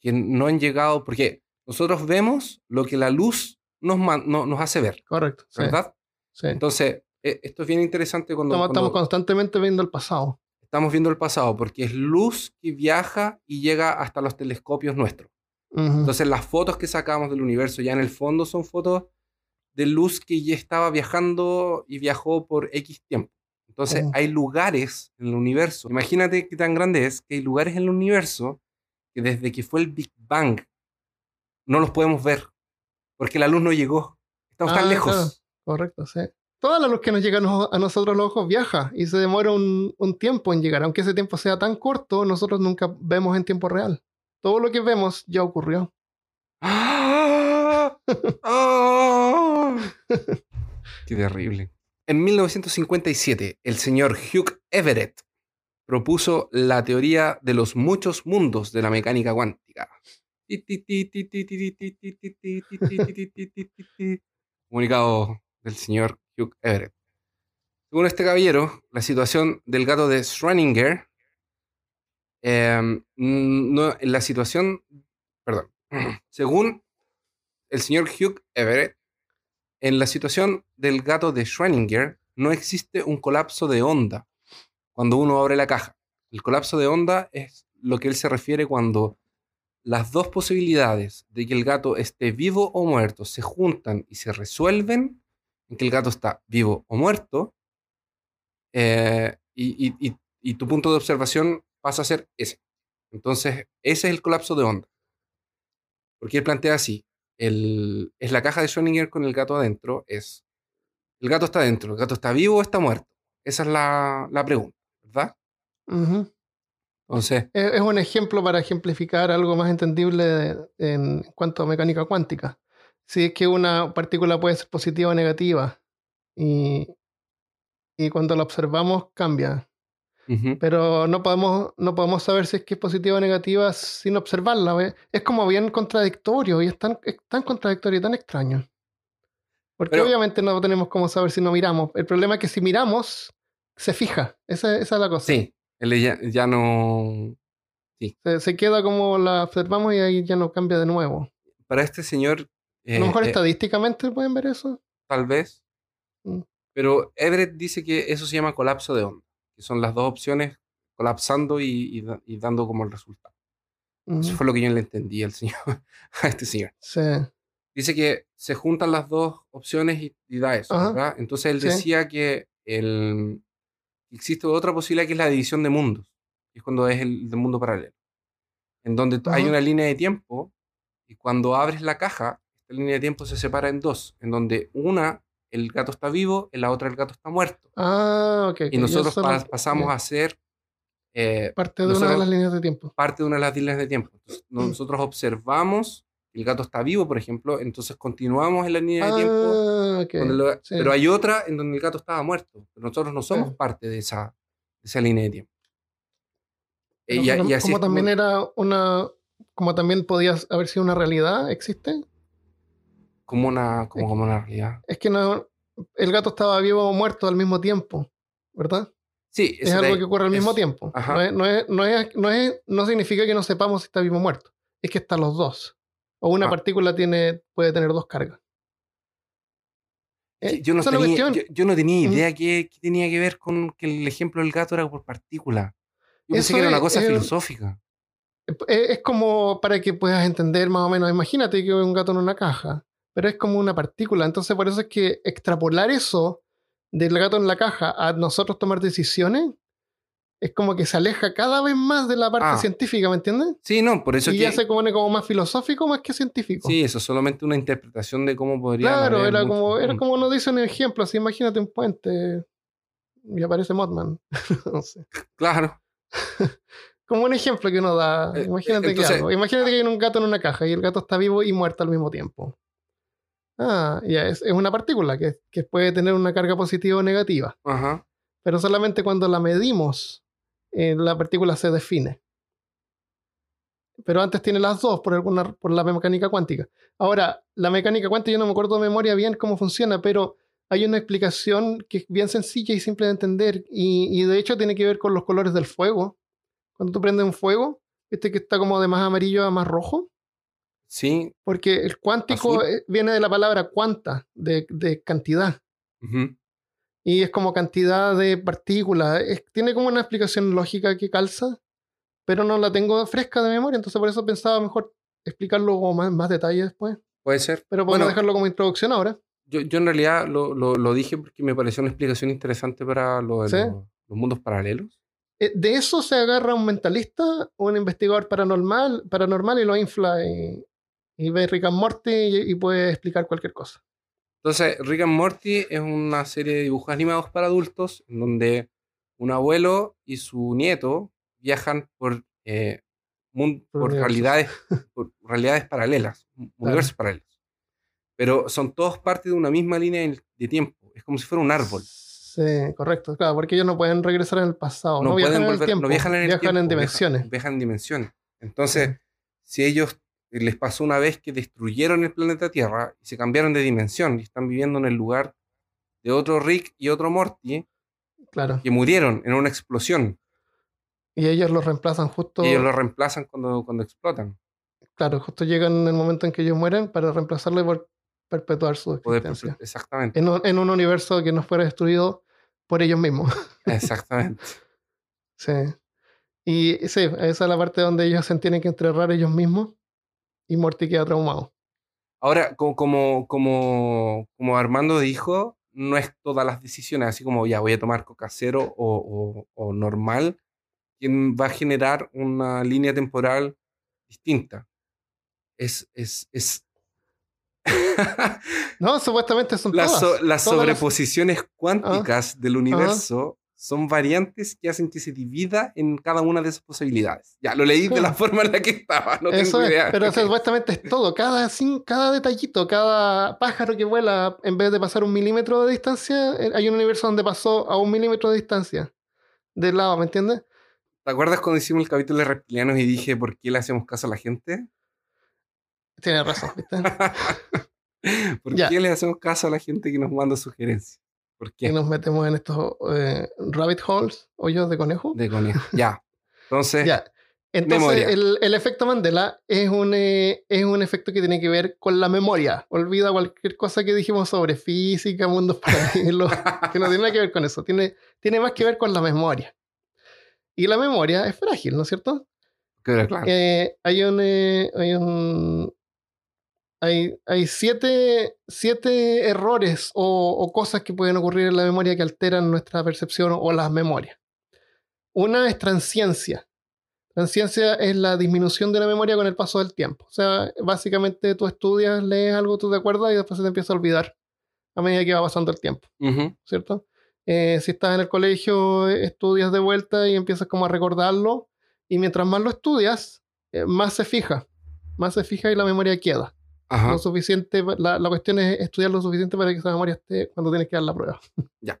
que no han llegado, porque nosotros vemos lo que la luz nos, man- no- nos hace ver, Correcto. ¿verdad? sí. Entonces, e- esto es bien interesante cuando, Estamos, cuando estamos constantemente viendo el pasado. estamos viendo el pasado, porque es luz que viaja y llega hasta los telescopios nuestros. Ujú. Entonces, las fotos que sacamos del universo ya en el fondo son fotos de luz que ya estaba viajando y viajó por X tiempo. Entonces, Oh. hay lugares en el universo. Imagínate qué tan grande es que hay lugares en el universo que desde que fue el Big Bang no los podemos ver porque la luz no llegó. Estamos Ah, tan lejos. claro. Correcto, sí. Toda la luz que nos llega a nosotros los ojos viaja y se demora un, un tiempo en llegar. Aunque ese tiempo sea tan corto, nosotros nunca vemos en tiempo real. Todo lo que vemos ya ocurrió. ¡Ah! ¡Ah! Qué terrible. En 1957, el señor Hugh Everett propuso la teoría de los muchos mundos de la mecánica cuántica. Comunicado del señor Hugh Everett. Según este caballero, la situación del gato de Schrödinger, em, no, la situación, perdón, según el señor Hugh Everett, en la situación del gato de Schrödinger, no existe un colapso de onda cuando uno abre la caja. El colapso de onda es lo que él se refiere cuando las dos posibilidades de que el gato esté vivo o muerto se juntan y se resuelven en que el gato está vivo o muerto, eh, y, tu punto de observación pasa a ser ese. Entonces, ese es el colapso de onda. Porque él plantea así, el, es la caja de Schrödinger con el gato adentro, es, el gato está adentro, el gato está vivo o está muerto. Esa es la, pregunta, ¿verdad? Entonces, es, un ejemplo para ejemplificar algo más entendible en cuanto a mecánica cuántica. Si es que una partícula puede ser positiva o negativa y, y cuando la observamos cambia. Pero no podemos, no podemos saber si es que es positiva o negativa sin observarla. Es como bien contradictorio y es tan, tan contradictorio y tan extraño. Porque obviamente no tenemos cómo saber si no miramos. El problema es que si miramos, se fija. Esa, esa es la cosa. Sí, él ya, no. Sí. Se, queda como la observamos y ahí ya no cambia de nuevo. Para este señor. a lo mejor eh, estadísticamente pueden ver eso. Tal vez. Mm. Pero Everett dice que eso se llama colapso de onda, que son las dos opciones colapsando y, dando como el resultado. Eso fue lo que yo le entendí al señor, a este señor. Sí. Dice que se juntan las dos opciones y, da eso, ¿verdad? Entonces él decía que el, existe otra posibilidad que es la división de mundos, que es cuando es el, mundo paralelo, en donde hay una línea de tiempo y cuando abres la caja, esta línea de tiempo se separa en dos, en donde una, el gato está vivo, en la otra el gato está muerto. Ah, ok. Y nosotros pasamos a ser... Eh, parte de una de las líneas de tiempo. Parte de una de las líneas de tiempo. Mm. nosotros observamos el gato está vivo, por ejemplo, entonces continuamos en la línea de tiempo. Ah, pero hay otra en donde el gato estaba muerto. Pero nosotros no somos parte de esa, esa línea de tiempo. Eh, y, como, también era una. Como también podía haber sido una realidad, ¿existe? Como una, como, como una realidad. Es que no, el gato estaba vivo o muerto al mismo tiempo, ¿verdad? Sí, es algo que ocurre al mismo tiempo. No, es, no, es, no, es, no significa que no sepamos si está vivo o muerto. Es que están los dos. O una ah. partícula tiene, puede tener dos cargas. Eh, yo, no tenía, yo, no tenía, idea qué, tenía que ver con que el ejemplo del gato era por partícula. Yo pensé que era una cosa filosófica. Es como para que puedas entender más o menos. Imagínate que hay un gato en una caja, pero es como una partícula. Entonces, por eso es que extrapolar eso del gato en la caja a nosotros tomar decisiones es como que se aleja cada vez más de la parte ah. científica, ¿me entiendes? Sí, no, por eso y ya se pone como más filosófico más que científico. Sí, eso es solamente una interpretación de cómo podría. Claro, era como, era como nos dicen en ejemplo, así imagínate un puente y aparece Mothman. no sé. Claro. como un ejemplo que uno da. Eh, imagínate que algo. Imagínate que hay un gato en una caja y el gato está vivo y muerto al mismo tiempo. Ah, ya es, es una partícula que, que puede tener una carga positiva o negativa. Ajá. Pero solamente cuando la medimos eh, la partícula se define. Pero antes tiene las dos por, alguna, por la mecánica cuántica. Ahora, la mecánica cuántica yo no me acuerdo de memoria bien cómo funciona, pero hay una explicación que es bien sencilla y simple de entender. Y, y de hecho tiene que ver con los colores del fuego. Cuando tú prendes un fuego, este que está como de más amarillo a más rojo. Sí. Porque el cuántico eh, viene de la palabra cuanta, de, de cantidad y es como cantidad de partículas. tiene como una explicación lógica que calza, pero no la tengo fresca de memoria, entonces por eso pensaba mejor explicarlo con más, más detalle después. Puede ser. Pero podemos dejarlo como introducción ahora. Yo, yo en realidad lo, lo, dije porque me pareció una explicación interesante para los, mundos paralelos. Eh, de eso se agarra un mentalista o un investigador paranormal, paranormal y lo infla y, y ve Rick and Morty y puede explicar cualquier cosa. Entonces, Rick and Morty es una serie de dibujos animados para adultos en donde un abuelo y su nieto viajan por, eh, por, realidades, por realidades paralelas, universos paralelos. Pero son todos parte de una misma línea de tiempo. Es como si fuera un árbol. Sí, correcto. Claro, porque ellos no pueden regresar en el pasado. No, viajan en el tiempo. No viajan en, el viajan en dimensiones. Viajan, en dimensiones. Entonces, si ellos les pasó una vez que destruyeron el planeta Tierra y se cambiaron de dimensión y están viviendo en el lugar de otro Rick y otro Morty claro. que murieron en una explosión. Y ellos los reemplazan justo. Y ellos los reemplazan cuando, cuando explotan. claro, justo llegan en el momento en que ellos mueren para reemplazarlo y por perpetuar su existencia. Exactamente. En un, en un universo que no fuera destruido por ellos mismos. Exactamente. sí. Y sí, esa es la parte donde ellos se tienen que enterrar ellos mismos y Morty queda traumado. Ahora, co- como, como, como Armando dijo, no es todas las decisiones, así como ya voy a tomar coca cero o, o- o normal, quien va a generar una línea temporal distinta. Es, es, es... No, supuestamente son las, todas. so- las todas las- sobreposiciones cuánticas del universo son variantes que hacen que se divida en cada una de esas posibilidades. Ya, lo leí de la forma en la que estaba, no Eso tengo es, idea. pero Ok. supuestamente es todo. Cada, sin, cada detallito, cada pájaro que vuela, en vez de pasar un milímetro de distancia, eh, hay un universo donde pasó a un milímetro de distancia. Del lado, ¿me entiendes? ¿Te acuerdas cuando hicimos el capítulo de reptilianos y dije por qué le hacemos caso a la gente? Tienes razón, ¿viste? ¿Por Ya. qué le hacemos caso a la gente que nos manda sugerencias? ¿Por qué? nos metemos en estos eh, rabbit holes, hoyos de conejo. De conejo. Ya. Entonces, Ya. Entonces, el, el efecto Mandela es un, eh, es un efecto que tiene que ver con la memoria. Olvida cualquier cosa que dijimos sobre física, mundos paralelos, que no tiene nada que ver con eso. Tiene, tiene más que ver con la memoria. Y la memoria es frágil, ¿no es cierto? claro, claro. Eh, hay un. eh, hay un. Hay, hay siete, siete errores o, o cosas que pueden ocurrir en la memoria que alteran nuestra percepción o las memorias. Una es transciencia. Transciencia es la disminución de la memoria con el paso del tiempo. O sea, básicamente tú estudias, lees algo, tú te acuerdas y después se te empieza a olvidar a medida que va pasando el tiempo. ¿cierto? Eh, si estás en el colegio, estudias de vuelta y empiezas como a recordarlo, y mientras más lo estudias, eh, más se fija, más se fija y la memoria queda. Ajá. Lo suficiente, la, la cuestión es estudiar lo suficiente para que esa memoria esté cuando tienes que dar la prueba. Ya.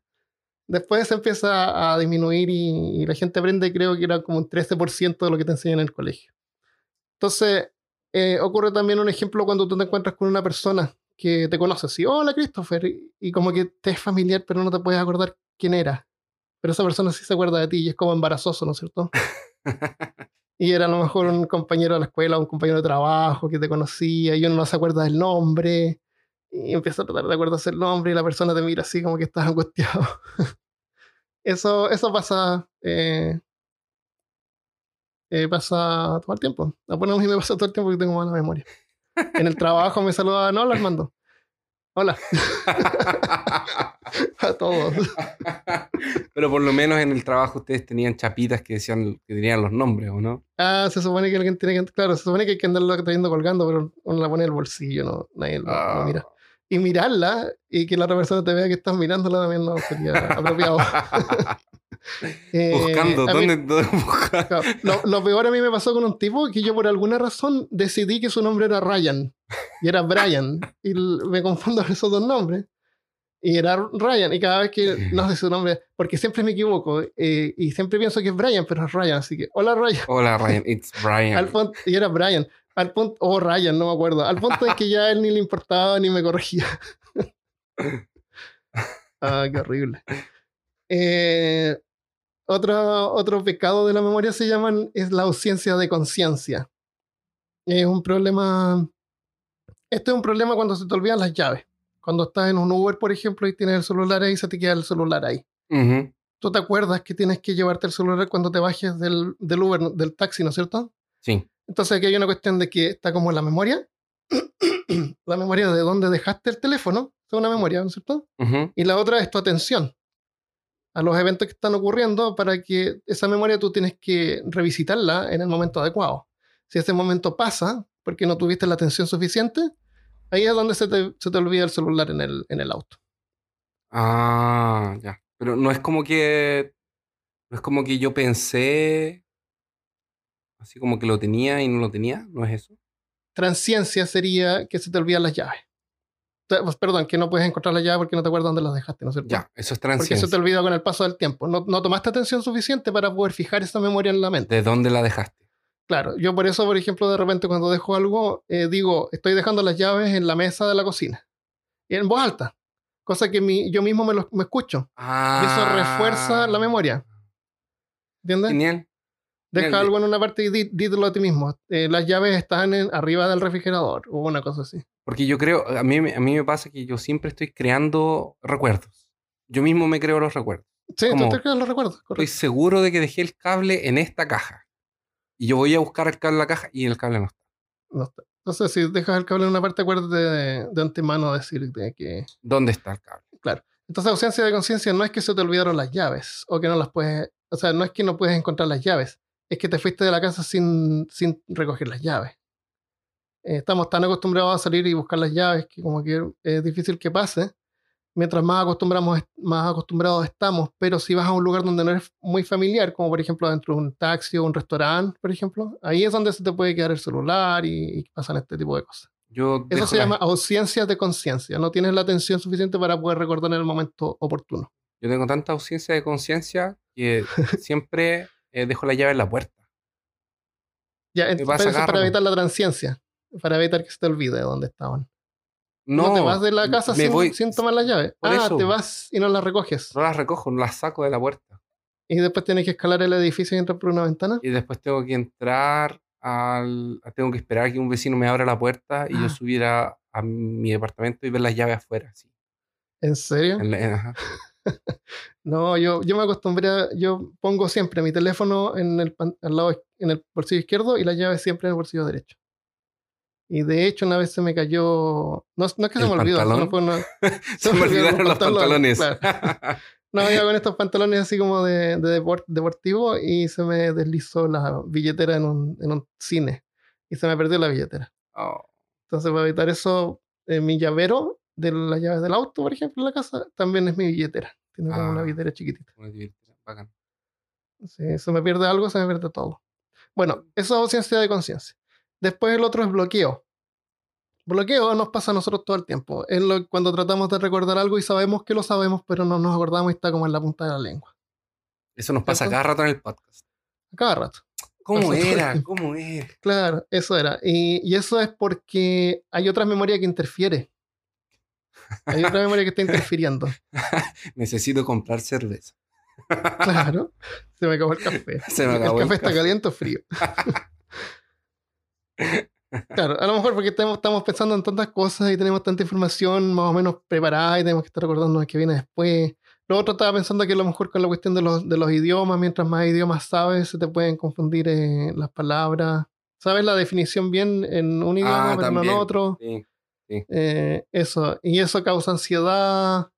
Después se empieza a disminuir y, y la gente aprende, creo que era como un 13% de lo que te enseñan en el colegio. Entonces, eh, ocurre también un ejemplo cuando tú te encuentras con una persona que te conoce así, hola Christopher, y, y como que te es familiar, pero no te puedes acordar quién era. Pero esa persona sí se acuerda de ti y es como embarazoso, ¿no es cierto? y era a lo mejor un compañero de la escuela, un compañero de trabajo que te conocía y uno no se acuerda del nombre y empieza a tratar de acordarse el nombre y la persona te mira así como que estás angustiado. eso, eso pasa, eh, eh, pasa todo el tiempo. A mí me pasa todo el tiempo que tengo mala memoria. En el trabajo me saludaban, hola Armando. Hola a todos. Pero por lo menos en el trabajo ustedes tenían chapitas que decían que tenían los nombres, ¿o no? Ah, se supone que alguien tiene que, claro, se supone que hay que andarlo trayendo colgando, pero uno la pone en el bolsillo, no, nadie lo, Ah. mira. Y mirarla y que la otra persona te vea que estás mirándola también no sería apropiado. Eh, Buscando, mí- ¿dónde, dónde buscar? claro, lo, lo peor a mí me pasó con un tipo que yo por alguna razón decidí que su nombre era Ryan y era Brian y me confundo con esos dos nombres y era Ryan y cada vez que no sé su nombre porque siempre me equivoco eh, y siempre pienso que es Brian pero es Ryan así que hola Ryan Hola, Ryan. It's Brian. al punto, y era Brian. Al punto, o Ryan, no me acuerdo. Al punto de que ya él ni le importaba ni me corregía. ah, qué horrible. Eh, otro, otro pecado de la memoria se llaman es la ausencia de conciencia. Es un problema. Este es un problema cuando se te olvidan las llaves. Cuando estás en un Uber, por ejemplo, y tienes el celular ahí, se te queda el celular ahí. Ujú. Tú te acuerdas que tienes que llevarte el celular cuando te bajes del, del Uber, del taxi, ¿no es cierto? Sí. Entonces aquí hay una cuestión de que está como la memoria. la memoria de dónde dejaste el teléfono, es una memoria, ¿no es cierto? Y la otra es tu atención a los eventos que están ocurriendo para que esa memoria tú tienes que revisitarla en el momento adecuado. Si ese momento pasa porque no tuviste la atención suficiente, ahí es donde se te, se te olvida el celular en el, en el auto. Ah, ya. Pero no es como que. No es como que yo pensé. Así como que lo tenía y no lo tenía. ¿No es eso? Transciencia sería que se te olvidan las llaves. Pues, Perdón, que no puedes encontrar las llaves porque no te acuerdas dónde las dejaste, ¿no es cierto? Ya, eso es Porque se te olvida con el paso del tiempo. No, no tomaste atención suficiente para poder fijar esa memoria en la mente. ¿De dónde la dejaste? Claro, yo por eso, por ejemplo, de repente cuando dejo algo, eh, digo, estoy dejando las llaves en la mesa de la cocina. Y en voz alta. Cosa que mi- yo mismo me, lo, me escucho. Ah. Y eso refuerza la memoria. ¿Entiendes? Genial. Deja algo en una parte y dítelo a ti mismo. Eh, las llaves están en- arriba del refrigerador o una cosa así. Porque yo creo, a mí, me- a mí me pasa que yo siempre estoy creando recuerdos. Yo mismo me creo los recuerdos. Sí, ¿Cómo? tú te creas los recuerdos, Estoy correcto. seguro de que dejé el cable en esta caja. Y yo voy a buscar el cable en la caja y el cable no está. No está. Entonces, si dejas el cable en una parte, acuérdate de, de antemano decirte que. ¿Dónde está el cable? Entonces, ausencia de conciencia no es que se te olvidaron las llaves o que no las puedes. O sea, no es que no puedes encontrar las llaves, es que te fuiste de la casa sin, sin recoger las llaves. Eh, estamos tan acostumbrados a salir y buscar las llaves que, como que es difícil que pase. Mientras más, acostumbramos, más acostumbrados estamos, pero si vas a un lugar donde no eres muy familiar, como por ejemplo dentro de un taxi o un restaurante, por ejemplo, ahí es donde se te puede quedar el celular y, y pasan este tipo de cosas. Yo Eso se llama ausencia de conciencia. No tienes la atención suficiente para poder recordar en el momento oportuno. Yo tengo tanta ausencia de conciencia que siempre eh, dejo la llave en la puerta. Ya, ent- pasa pero eso es cada para rato. evitar la transciencia, para evitar que se te olvide dónde estaban. No, No, te vas de la casa sin, voy, sin tomar las llaves. Ah, eso. te vas y no las recoges. no las recojo, no las saco de la puerta. Y después tienes que escalar el edificio y entrar por una ventana. Y después tengo que entrar al. Tengo que esperar a que un vecino me abra la puerta y yo Ah. subir a, a mi departamento y ver las llaves afuera. así. ¿En serio? En la- en- ajá. No, yo, yo me acostumbré a, yo pongo siempre mi teléfono en el, pan- al lado, en el bolsillo izquierdo y la llave siempre en el bolsillo derecho. Y de hecho una vez se me cayó, no, no es que se ¿El me olvidó, solo fue una- Se me olvidaron los pantalones. claro. No, iba con estos pantalones así como de, de depor- deportivo y se me deslizó la billetera en un, en un cine y se me perdió la billetera. Oh, Entonces, para evitar eso, eh, mi llavero de las llaves del auto, por ejemplo, en la casa, también es mi billetera. Tiene como una Ah. billetera chiquitita. muy divertido, bacán. Si se me pierde algo, se me pierde todo. Bueno, eso es ausencia de conciencia. Después el otro es bloqueo. Bloqueo nos pasa a nosotros todo el tiempo. Es lo, cuando tratamos de recordar algo y sabemos que lo sabemos, pero no nos acordamos y está como en la punta de la lengua. Eso nos pasa cada rato en el podcast. A cada rato. ¿Cómo era? ¿Cómo era? Claro, eso era. Y, y eso es porque hay otra memoria que interfiere. Hay otra memoria que está interfiriendo. Necesito comprar cerveza. Claro. Se me acabó el café. Se me acabó el el café está caliente o frío. Claro, a lo mejor porque estamos, pensando en tantas cosas y tenemos tanta información más o menos preparada y tenemos que estar recordando de qué viene después. Lo otro estaba pensando que a lo mejor con la cuestión de los, de los idiomas, mientras más idiomas sabes, se te pueden confundir eh, las palabras. Sabes la definición bien en un idioma, Ah, pero no en otro. Sí. Eh, eso, y eso causa ansiedad,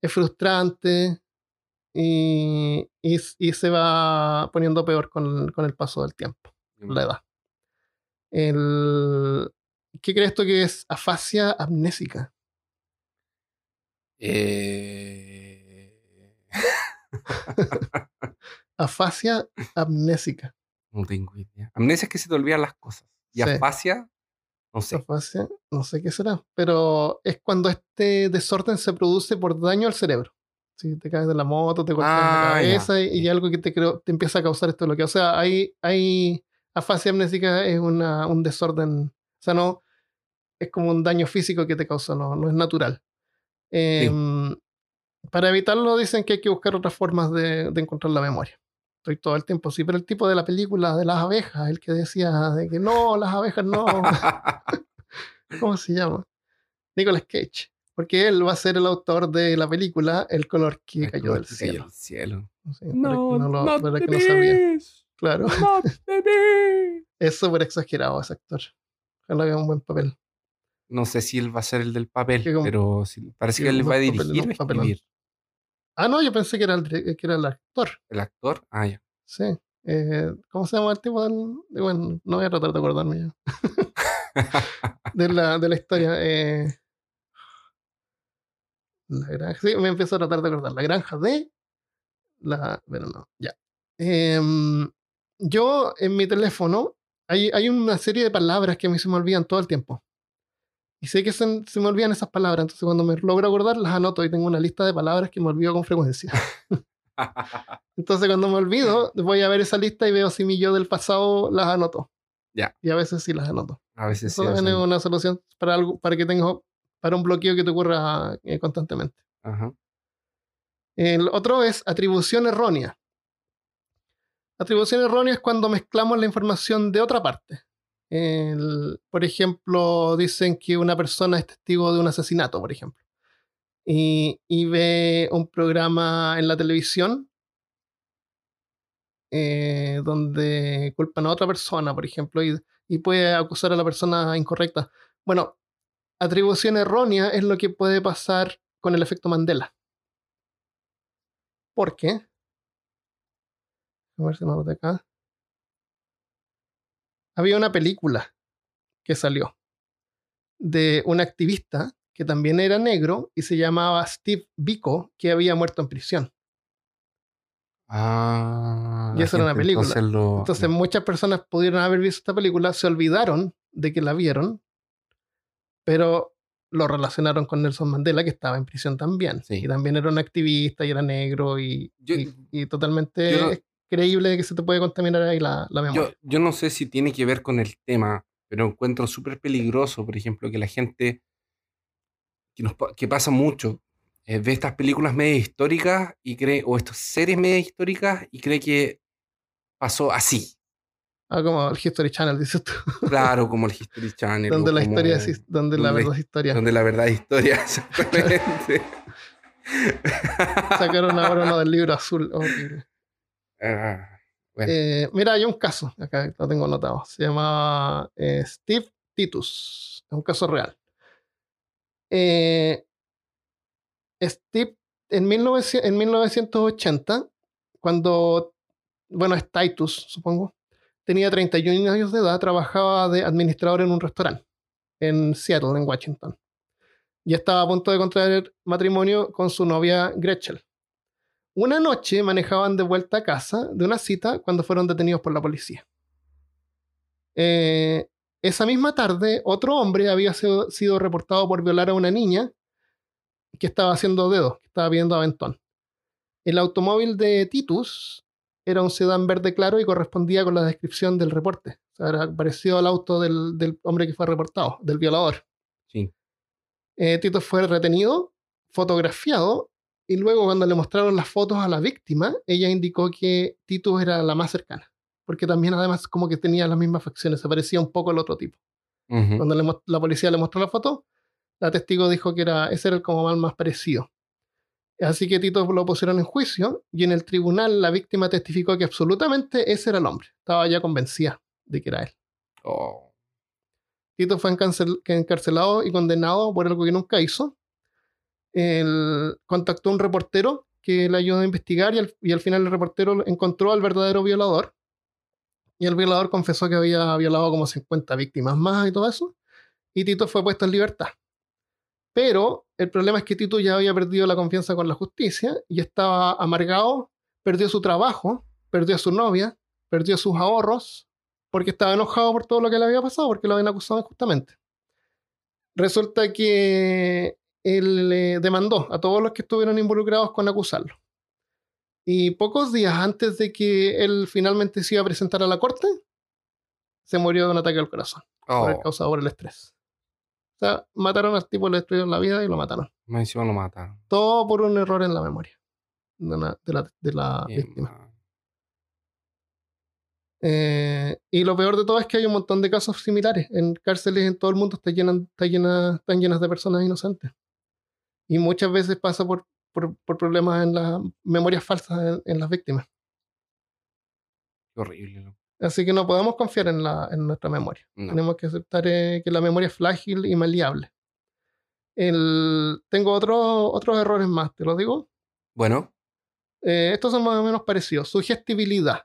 es frustrante y, y, y se va poniendo peor con, con el paso del tiempo la edad. El, ¿Qué crees tú que es afasia amnésica? Eh, Afasia amnésica. no tengo idea. Amnesia es que se te olvidan las cosas. Y Sí. afasia, no sé. Afasia, no sé qué será, pero es cuando este desorden se produce por daño al cerebro. Si te caes de la moto, te cortas Ah, la ya. cabeza y, y algo que te, creo, te empieza a causar esto bloqueo. O sea, hay, hay afasia amnésica es una, un desorden, o sea, no es como un daño físico que te causa, no, no es natural. Em, Para evitarlo dicen que hay que buscar otras formas de, de encontrar la memoria. Estoy todo el tiempo, sí, pero el tipo de la película de las abejas, el que decía de que no, las abejas no. ¿Cómo se llama? Nicolas Cage. Porque él va a ser el autor de la película El color que El cayó del cielo. cielo. Sí, para que no, lo- para que no sabía. Claro. Es súper exagerado ese actor. Ojalá haga un buen papel. No sé si él va a ser el del papel, Que como- pero parece que que él va a papel, dirigir no, o papelón. escribir. Ah, no, yo pensé que era el, que era el actor. El actor, ah, ya. Sí. Eh, ¿Cómo se llama el tipo del.? de- Bueno, no voy a tratar de acordarme ya. de, la, de la historia. eh, la granja. Sí, me empiezo a tratar de acordar. La granja de. La. Pero no, ya. Em, yo en mi teléfono hay, hay una serie de palabras que a mí se me olvidan todo el tiempo. Y sé que se, se me olvidan esas palabras, entonces cuando me logro acordar las anoto y tengo una lista de palabras que me olvido con frecuencia. Entonces cuando me olvido, voy a ver esa lista y veo si mi yo del pasado las anoto. Ya. Y a veces sí las anoto. a veces sí. Eso también es una solución para algo, para que tengas, para un bloqueo que te ocurra eh, constantemente. Ajá. El otro es atribución errónea. Atribución errónea es cuando mezclamos la información de otra parte. Por ejemplo, dicen que una persona es testigo de un asesinato, por ejemplo. Y, y ve un programa en la televisión eh, donde culpan a otra persona, por ejemplo, y, y puede acusar a la persona incorrecta. Bueno, atribución errónea es lo que puede pasar con el efecto Mandela. ¿Por qué? A ver si no lo de acá. Había una película que salió de un activista que también era negro y se llamaba Steve Biko, que había muerto en prisión. Ah. Y eso era una película. Entonces, lo- Entonces muchas personas pudieron haber visto esta película, se olvidaron de que la vieron, pero lo relacionaron con Nelson Mandela, que estaba en prisión también. Sí. Y también era un activista y era negro y, Yo- y- y totalmente yo no- creíble que se te puede contaminar ahí la, la memoria. Yo, yo no sé si tiene que ver con el tema, pero encuentro súper peligroso, por ejemplo, que la gente, que, nos, que pasa mucho, eh, ve estas películas media históricas y cree, o estas series media históricas y cree que pasó así. Ah, como el History Channel, dices tú, Claro, como el History Channel. donde la historia es, donde la verdad es historia. Donde la verdad es historia, exactamente. Sacaron ahora uno del libro azul. horrible. Ah, Eh, mira, hay un caso, acá lo tengo anotado. Se llama eh, Steve Titus. Es un caso real. Eh, Steve, en, 1900 en 1980, cuando, bueno, es Titus, supongo, tenía 31 años de edad, trabajaba de administrador en un restaurante en Seattle, en Washington. Y estaba a punto de contraer matrimonio con su novia Gretchen. Una noche manejaban de vuelta a casa de una cita cuando fueron detenidos por la policía. Eh, esa misma tarde, otro hombre había sido, sido reportado por violar a una niña que estaba haciendo dedos, que estaba viendo aventón. El automóvil de Titus era un sedán verde claro y correspondía con la descripción del reporte. O sea, era parecido al auto del, del hombre que fue reportado, del violador. sí. Eh, Tito fue retenido, fotografiado, y luego cuando le mostraron las fotos a la víctima, ella indicó que Tito era la más cercana, porque también además como que tenía las mismas facciones, se parecía un poco al otro tipo. Cuando le la policía le mostró la foto, la testigo dijo que era, ese era el como más parecido. Así que Tito lo pusieron en juicio y en el tribunal la víctima testificó que absolutamente ese era el hombre. Estaba ya convencida de que era él. Oh, Tito fue encarcel- encarcelado y condenado por algo que nunca hizo. Él contactó a un reportero que le ayudó a investigar y al, y al final el reportero encontró al verdadero violador. Y el violador confesó que había violado como 50 víctimas más y todo eso. Y Tito fue puesto en libertad. Pero el problema es que Tito ya había perdido la confianza con la justicia y estaba amargado, perdió su trabajo, perdió a su novia, perdió sus ahorros, porque estaba enojado por todo lo que le había pasado, porque lo habían acusado injustamente. Resulta que él eh, demandó a todos los que estuvieron involucrados con acusarlo. Y pocos días antes de que él finalmente se iba a presentar a la corte, se murió de un ataque al corazón, por el oh, causado por el estrés. O sea, mataron al tipo, le destruyeron la vida y lo mataron. más encima lo mataron. Todo por un error en la memoria de la, de la- de la Qué víctima. Eh, y lo peor de todo es que hay un montón de casos similares. En cárceles en todo el mundo está llenan- está llena- están llenas de personas inocentes. Y muchas veces pasa por, por, por problemas en las memorias falsas en, en las víctimas. Qué horrible. loco. Así que no podemos confiar en, la, en nuestra memoria. No. Tenemos que aceptar eh, que la memoria es frágil y maleable. El- tengo otro- otros errores más, te lo digo. Bueno, Eh, estos son más o menos parecidos. Sugestibilidad.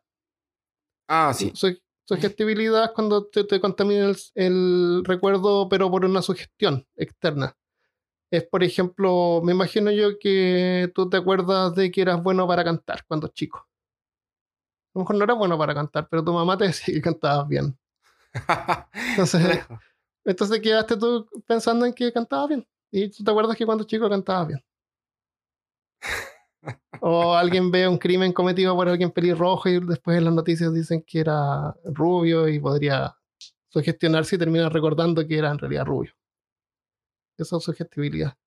ah, sí. Su- sugestibilidad es cuando te, te contamina el, el recuerdo, pero por una sugestión externa. Es, por ejemplo, me imagino yo que tú te acuerdas de que eras bueno para cantar cuando chico. A lo mejor no eras bueno para cantar, pero tu mamá te decía que cantabas bien. Entonces, entonces quedaste tú pensando en que cantabas bien. Y tú te acuerdas que cuando chico cantabas bien. O alguien ve un crimen cometido por alguien pelirrojo y después en las noticias dicen que era rubio y podría sugestionarse y terminar recordando que era en realidad rubio. Esa es sugestibilidad.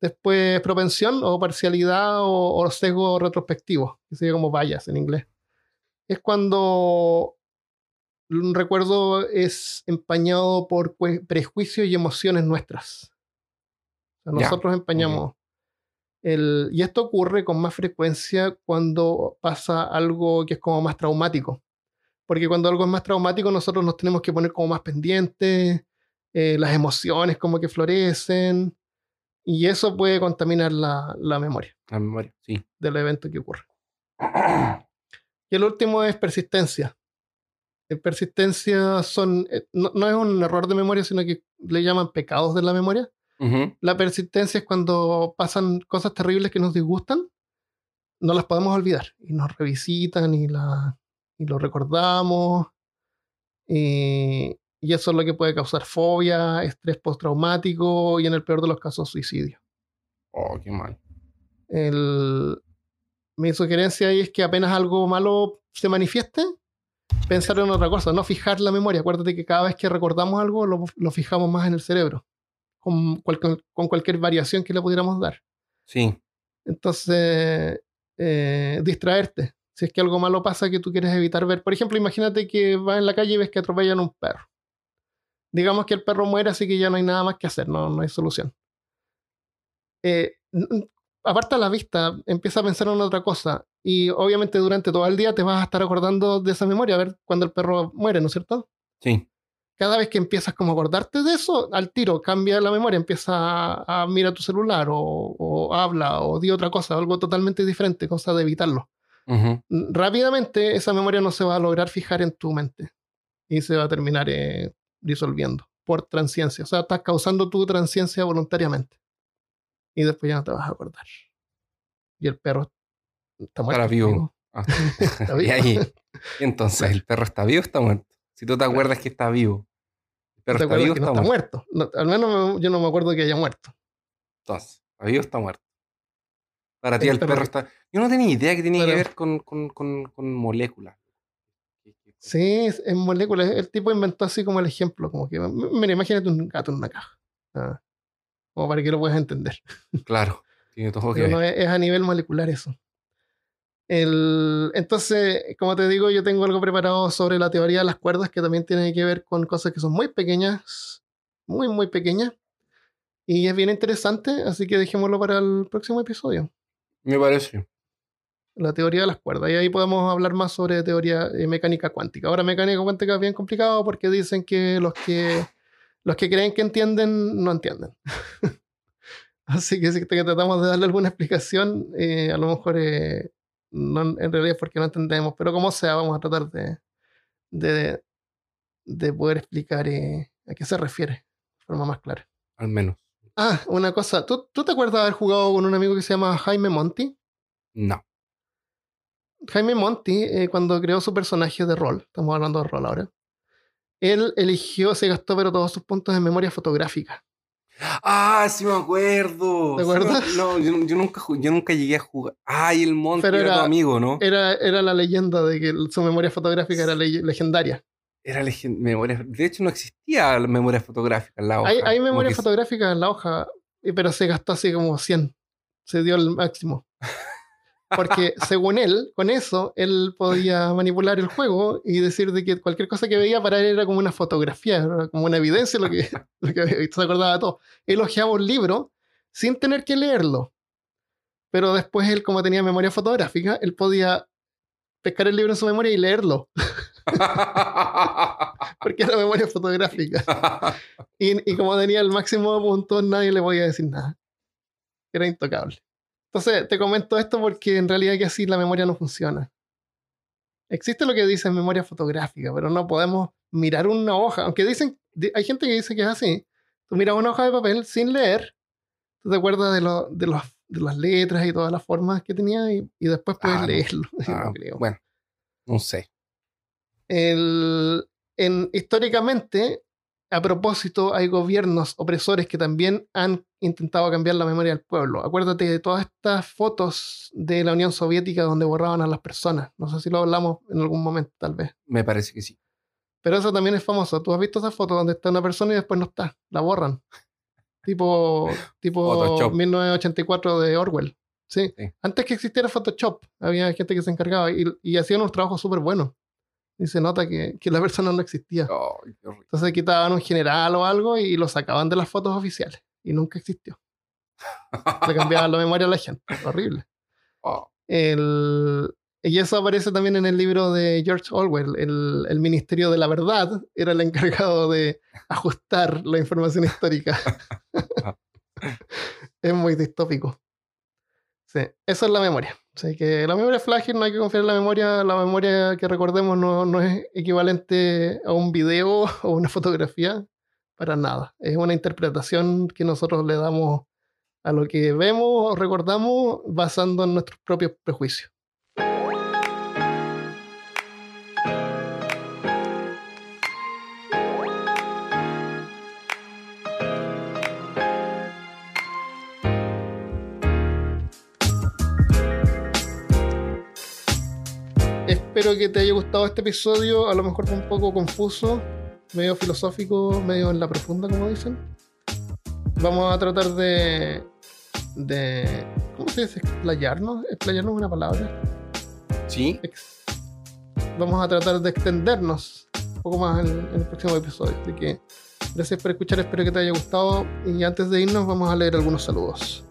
Después propensión o parcialidad o, o sesgo retrospectivo, que sería como bias en inglés. Es cuando un recuerdo es empañado por prejuicios y emociones nuestras. O sea, Ya, nosotros empañamos. El, y esto ocurre con más frecuencia cuando pasa algo que es como más traumático. Porque cuando algo es más traumático, nosotros nos tenemos que poner como más pendientes, eh, las emociones como que florecen, y eso puede contaminar la, la memoria La memoria, sí. del evento que ocurre. Y el último es persistencia. En persistencia son, eh, no, no es un error de memoria, sino que le llaman pecados de la memoria. La persistencia es cuando pasan cosas terribles que nos disgustan, no las podemos olvidar y nos revisitan y, la, y lo recordamos. Y, y eso es lo que puede causar fobia, estrés postraumático y en el peor de los casos suicidio. Oh, qué mal. El- mi sugerencia ahí es que apenas algo malo se manifieste, pensar en otra cosa, no fijar la memoria. Acuérdate que cada vez que recordamos algo lo, lo fijamos más en el cerebro, con, cual- con cualquier variación que le pudiéramos dar. Sí. Entonces, eh, distraerte. Si es que algo malo pasa que tú quieres evitar ver. Por ejemplo, imagínate que vas en la calle y ves que atropellan a un perro. Digamos que el perro muere, así que ya no hay nada más que hacer, no, no hay solución. Eh, aparta la vista, empieza a pensar en otra cosa. Y obviamente durante todo el día te vas a estar acordando de esa memoria, a ver cuando el perro muere, ¿no es cierto? Sí. cada vez que empiezas como a acordarte de eso, al tiro cambia la memoria, empieza a, a mirar tu celular o, o habla o di otra cosa, algo totalmente diferente, cosa de evitarlo. Rápidamente esa memoria no se va a lograr fijar en tu mente y se va a terminar eh, disolviendo por transciencia. O sea, estás causando tu transciencia voluntariamente y después ya no te vas a acordar. Y el perro está muerto. Estará vivo. amigo. Ah. Está y vivo. ahí, y entonces, ¿el perro está vivo o está muerto? Si tú te acuerdas que está vivo. ¿El perro ¿Te está vivo o que no está está muerto? muerto? No, al menos me- yo no me acuerdo que haya muerto. Entonces, ¿está vivo o está muerto? Para ti El el perro- perro está... Yo no tenía idea que tenía que Pero- ver con, con, con, con moléculas. Sí, es moléculas. El tipo inventó así como el ejemplo, como que, mira, imagínate un gato en una caja. Ah, como para que lo puedas entender. Claro, tiene todo que Pero ver. no es, es a nivel molecular eso. El, entonces, como te digo, yo tengo algo preparado sobre la teoría de las cuerdas que también tiene que ver con cosas que son muy pequeñas, muy, muy pequeñas. Y es bien interesante, así que dejémoslo para el próximo episodio. Me parece. La teoría de las cuerdas. Y ahí podemos hablar más sobre teoría eh, mecánica cuántica. Ahora, mecánica cuántica es bien complicado porque dicen que los que, los que creen que entienden, no entienden. Así que si que tratamos de darle alguna explicación, eh, a lo mejor eh, no, en realidad es porque no entendemos. Pero como sea, vamos a tratar de, de, de poder explicar eh, a qué se refiere de forma más clara. Al menos. Ah, una cosa. ¿Tú, ¿Tú te acuerdas de haber jugado con un amigo que se llama Jaime Monti? No. Jaime Monti, eh, cuando creó su personaje de rol, estamos hablando de rol ahora, él eligió, se gastó pero todos sus puntos de memoria fotográfica. Ah, sí me acuerdo. ¿Te Sí acuerdas? no, yo, yo nunca, yo nunca llegué a jugar. Ay, el Monty Pero era, tu era- amigo, ¿no? Era, era la leyenda de que su memoria fotográfica era le- legendaria. Era legen- memoria. De hecho, no existía la memoria fotográfica en la hoja. Hay, hay memoria fotográfica en la hoja, pero se gastó así como 100. Se dio el máximo. Porque según él, con eso, él podía manipular el juego y decir de que cualquier cosa que veía para él era como una fotografía, era como una evidencia de lo que, lo que había visto, se acordaba de todo. Él hojeaba un libro sin tener que leerlo. Pero después él, como tenía memoria fotográfica, él podía pescar el libro en su memoria y leerlo, porque era memoria fotográfica. Y, y como tenía el máximo de puntos, nadie le podía decir nada. Era intocable. Entonces, te comento esto porque en realidad que así la memoria no funciona. Existe lo que dicen memoria fotográfica, pero no podemos mirar una hoja. Aunque dicen, di- hay gente que dice que es así. Tú miras una hoja de papel sin leer, tú te acuerdas de, lo- de, los, de las letras y todas las formas que tenía y, y después puedes Ah, leerlo. Ah, no creo. bueno, no sé. El- en, históricamente, a propósito, hay gobiernos opresores que también han intentado cambiar la memoria del pueblo. Acuérdate de todas estas fotos de la Unión Soviética donde borraban a las personas. No sé si lo hablamos en algún momento, tal vez. Me parece que sí. Pero eso también es famoso. Tú has visto esa foto donde está una persona y después no está. La borran. tipo, tipo Photoshop. 1984 de Orwell. Sí. Sí. Antes que existiera Photoshop, había gente que se encargaba y, y hacían unos trabajos súper buenos. Y se nota que, que la persona no existía. Horrible. Entonces quitaban un general o algo y lo sacaban de las fotos oficiales. Y nunca existió. Le cambiaban la memoria a la gente. Horrible. Oh, El, y eso aparece también en el libro de George Orwell. El, el Ministerio de la Verdad era el encargado de ajustar la información histórica. es muy distópico. Sí, eso es la memoria. O sea, que la memoria frágil, no hay que confiar en la memoria. La memoria que recordemos no, no es equivalente a un video o una fotografía para nada. Es una interpretación que nosotros le damos a lo que vemos o recordamos basando en nuestros propios prejuicios. Espero que te haya gustado este episodio. A lo mejor fue un poco confuso, medio filosófico, medio en la profunda, como dicen. Vamos a tratar de. de ¿Cómo se dice? Explayarnos. Explayarnos es una palabra. ¿Sí? Ex- Vamos a tratar de extendernos un poco más en, en el próximo episodio. Así que gracias por escuchar, espero que te haya gustado. Y antes de irnos, vamos a leer algunos saludos.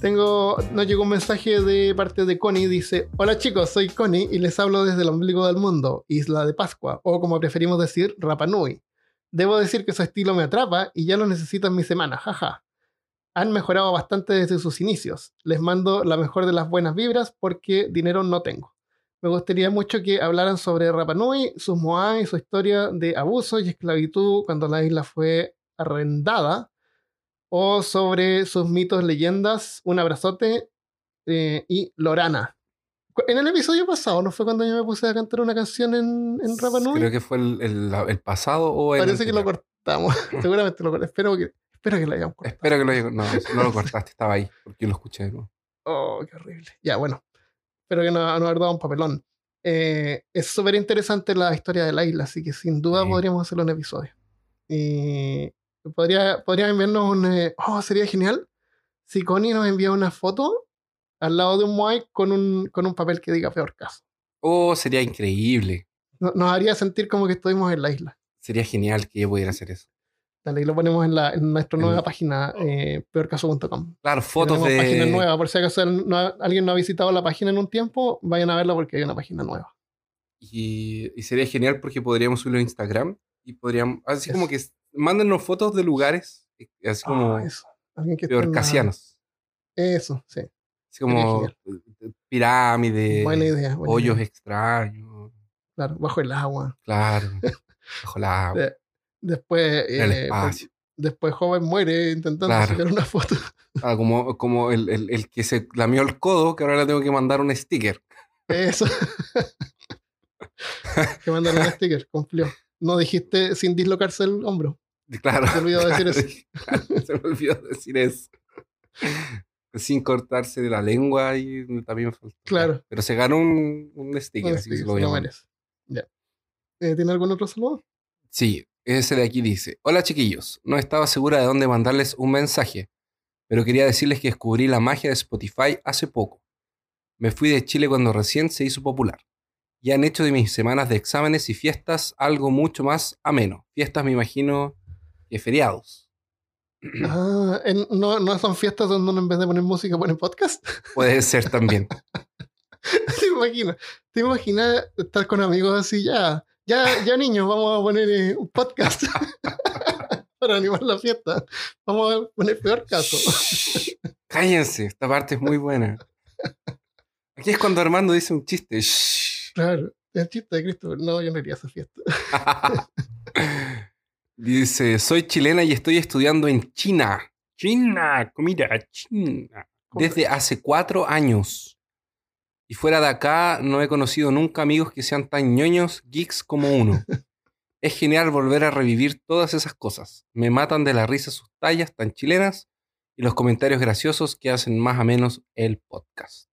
Tengo, nos llegó un mensaje de parte de Connie, dice, hola chicos, soy Connie y les hablo desde el ombligo del mundo, Isla de Pascua, o como preferimos decir, Rapa Nui. Debo decir que su estilo me atrapa y ya lo necesito en mi semana, jaja. Han mejorado bastante desde sus inicios. Les mando la mejor de las buenas vibras porque dinero no tengo. Me gustaría mucho que hablaran sobre Rapa Nui, sus Moai su historia de abuso y esclavitud cuando la isla fue arrendada o sobre sus mitos, leyendas, un abrazote eh, y Lorana. En el episodio pasado, ¿no fue cuando yo me puse a cantar una canción en, en Rapa Nui? Creo que fue el, el- el pasado o el. Parece que lo cortamos. Seguramente lo cortamos. Espero que, espero que lo hayamos cortado. Espero que lo haya- No, no lo cortaste, estaba ahí, porque yo lo escuché de nuevo. Oh, qué horrible. Ya, bueno. Espero que no, no haber dado un papelón. Eh, es súper interesante la historia de la isla, así que sin duda Sí. podríamos hacerlo un episodio. Y podría, podría enviarnos un. eh, oh, sería genial si Connie nos envía una foto al lado de un Moai con un, con un papel que diga peor caso. Oh, sería increíble. No- Nos haría sentir como que estuvimos en la isla. Sería genial que yo pudiera hacer eso. Dale, y lo ponemos en, la, en nuestra En- nueva página, eh, peorcaso.com. Claro, fotos Tenemos página de. nueva, por si acaso no- alguien no ha visitado la página en un tiempo, vayan a verla porque hay una página nueva. Y, y sería genial porque podríamos subirlo a Instagram y podríamos. Así como que s- mándennos fotos de lugares, eh, así como Ah, eso. Alguien que esté en la- peorcasianos. Eso, sí. Así como genial. eh, pirámides, buena idea. buena hoyos idea. extraños. Claro, bajo el agua. Claro. bajo la agua. De- Después, en el eh, espacio. después joven muere intentando Claro. sacar una foto. Ah, como como el, el- el que se lamió el codo, que ahora le tengo que mandar un sticker. Eso. que mandaron un sticker, cumplió. No dijiste sin dislocarse el hombro. Claro. Se te olvidó decir eso. claro, se me olvidó decir eso. Sin cortarse de la lengua y también faltó. Claro. Pero se ganó un, un sticker, así que sticker, se lo voy a. Eh, ¿Tiene algún otro saludo? Sí, ese de aquí dice: Hola chiquillos, no estaba segura de dónde mandarles un mensaje, pero quería decirles que descubrí la magia de Spotify hace poco. Me fui de Chile cuando recién se hizo popular. Y han hecho de mis semanas de exámenes y fiestas algo mucho más ameno. Fiestas, me imagino, que feriados. Ah, no, no son fiestas donde uno en vez de poner música pone podcast. Puede ser también. ¿Te imaginas? ¿Te imaginas estar con amigos así ya? Ya, ya niños, vamos a poner eh, un podcast para animar la fiesta. Vamos a poner peor caso. Cállense, esta parte es muy buena. Aquí es cuando Armando dice un chiste. Shh. Claro, el chiste de Cristo. No, yo no iría a esa fiesta. Dice, soy chilena y estoy estudiando en China. China, comida china. Desde hace cuatro años. Y fuera de acá no he conocido nunca amigos que sean tan ñoños, geeks como uno. Es genial volver a revivir todas esas cosas. Me matan de la risa sus tallas tan chilenas y los comentarios graciosos que hacen más o menos el podcast.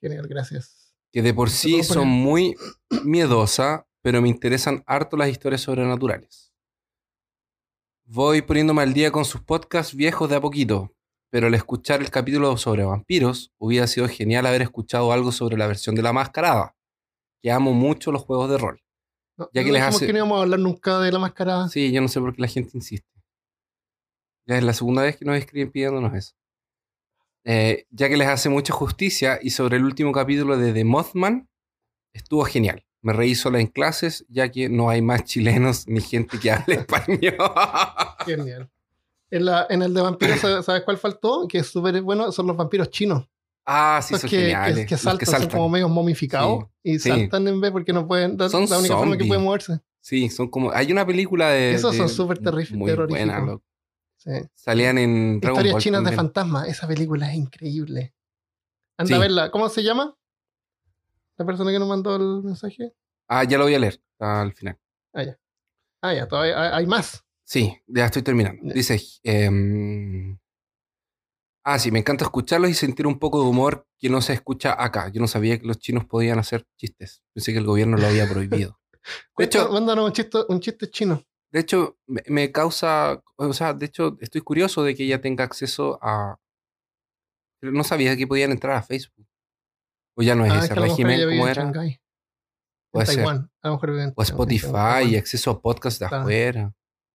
Genial, gracias. Que de por sí son muy miedosa, pero me interesan harto las historias sobrenaturales. Voy poniéndome al día con sus podcasts viejos de a poquito, pero al escuchar el capítulo sobre vampiros, hubiera sido genial haber escuchado algo sobre la versión de la mascarada, que amo mucho los juegos de rol. No, Ya que no les hace- que no íbamos a hablar nunca de la mascarada. Sí, yo no sé por qué la gente insiste. Ya es la segunda vez que nos escriben pidiéndonos eso. Eh, ya que les hace mucha justicia y sobre el último capítulo de The Mothman, estuvo genial. Me reí sola en clases, ya que no hay más chilenos ni gente que hable español. Genial. En, la, en el de vampiros, ¿sabes cuál faltó? Que es súper bueno, son los vampiros chinos. ah, sí, Los son que, geniales. que, que saltan, que son como medio momificados y sí. saltan en vez porque no pueden. Son la única forma que zombies. pueden moverse. Sí, son como. Hay una película de. Esos son súper Muy buena, terroríficos. loco. Sí. Salían en Dragon Historias Ball chinas de también. fantasma. Esa película es increíble. Anda Sí. a verla. ¿Cómo se llama? La persona que nos mandó el mensaje. Ah, ya lo voy a leer al final. Ah, ya, todavía hay, más. Sí, ya estoy terminando. Ya. Dice. em, ah, sí, me encanta escucharlos y sentir un poco de humor que no se escucha acá. Yo no sabía que los chinos podían hacer chistes. Pensé que el gobierno lo había prohibido. De hecho, mándanos un chiste, un chiste chino. De hecho me, causa. O sea, de hecho, estoy curioso de que ella tenga acceso a. Pero no sabía que podían entrar a Facebook. O ya no es Ah, ese que régimen como era. Shanghái. En Puede ser. Taiwán. A lo mejor vive en- O Spotify y acceso a podcasts de Claro. afuera.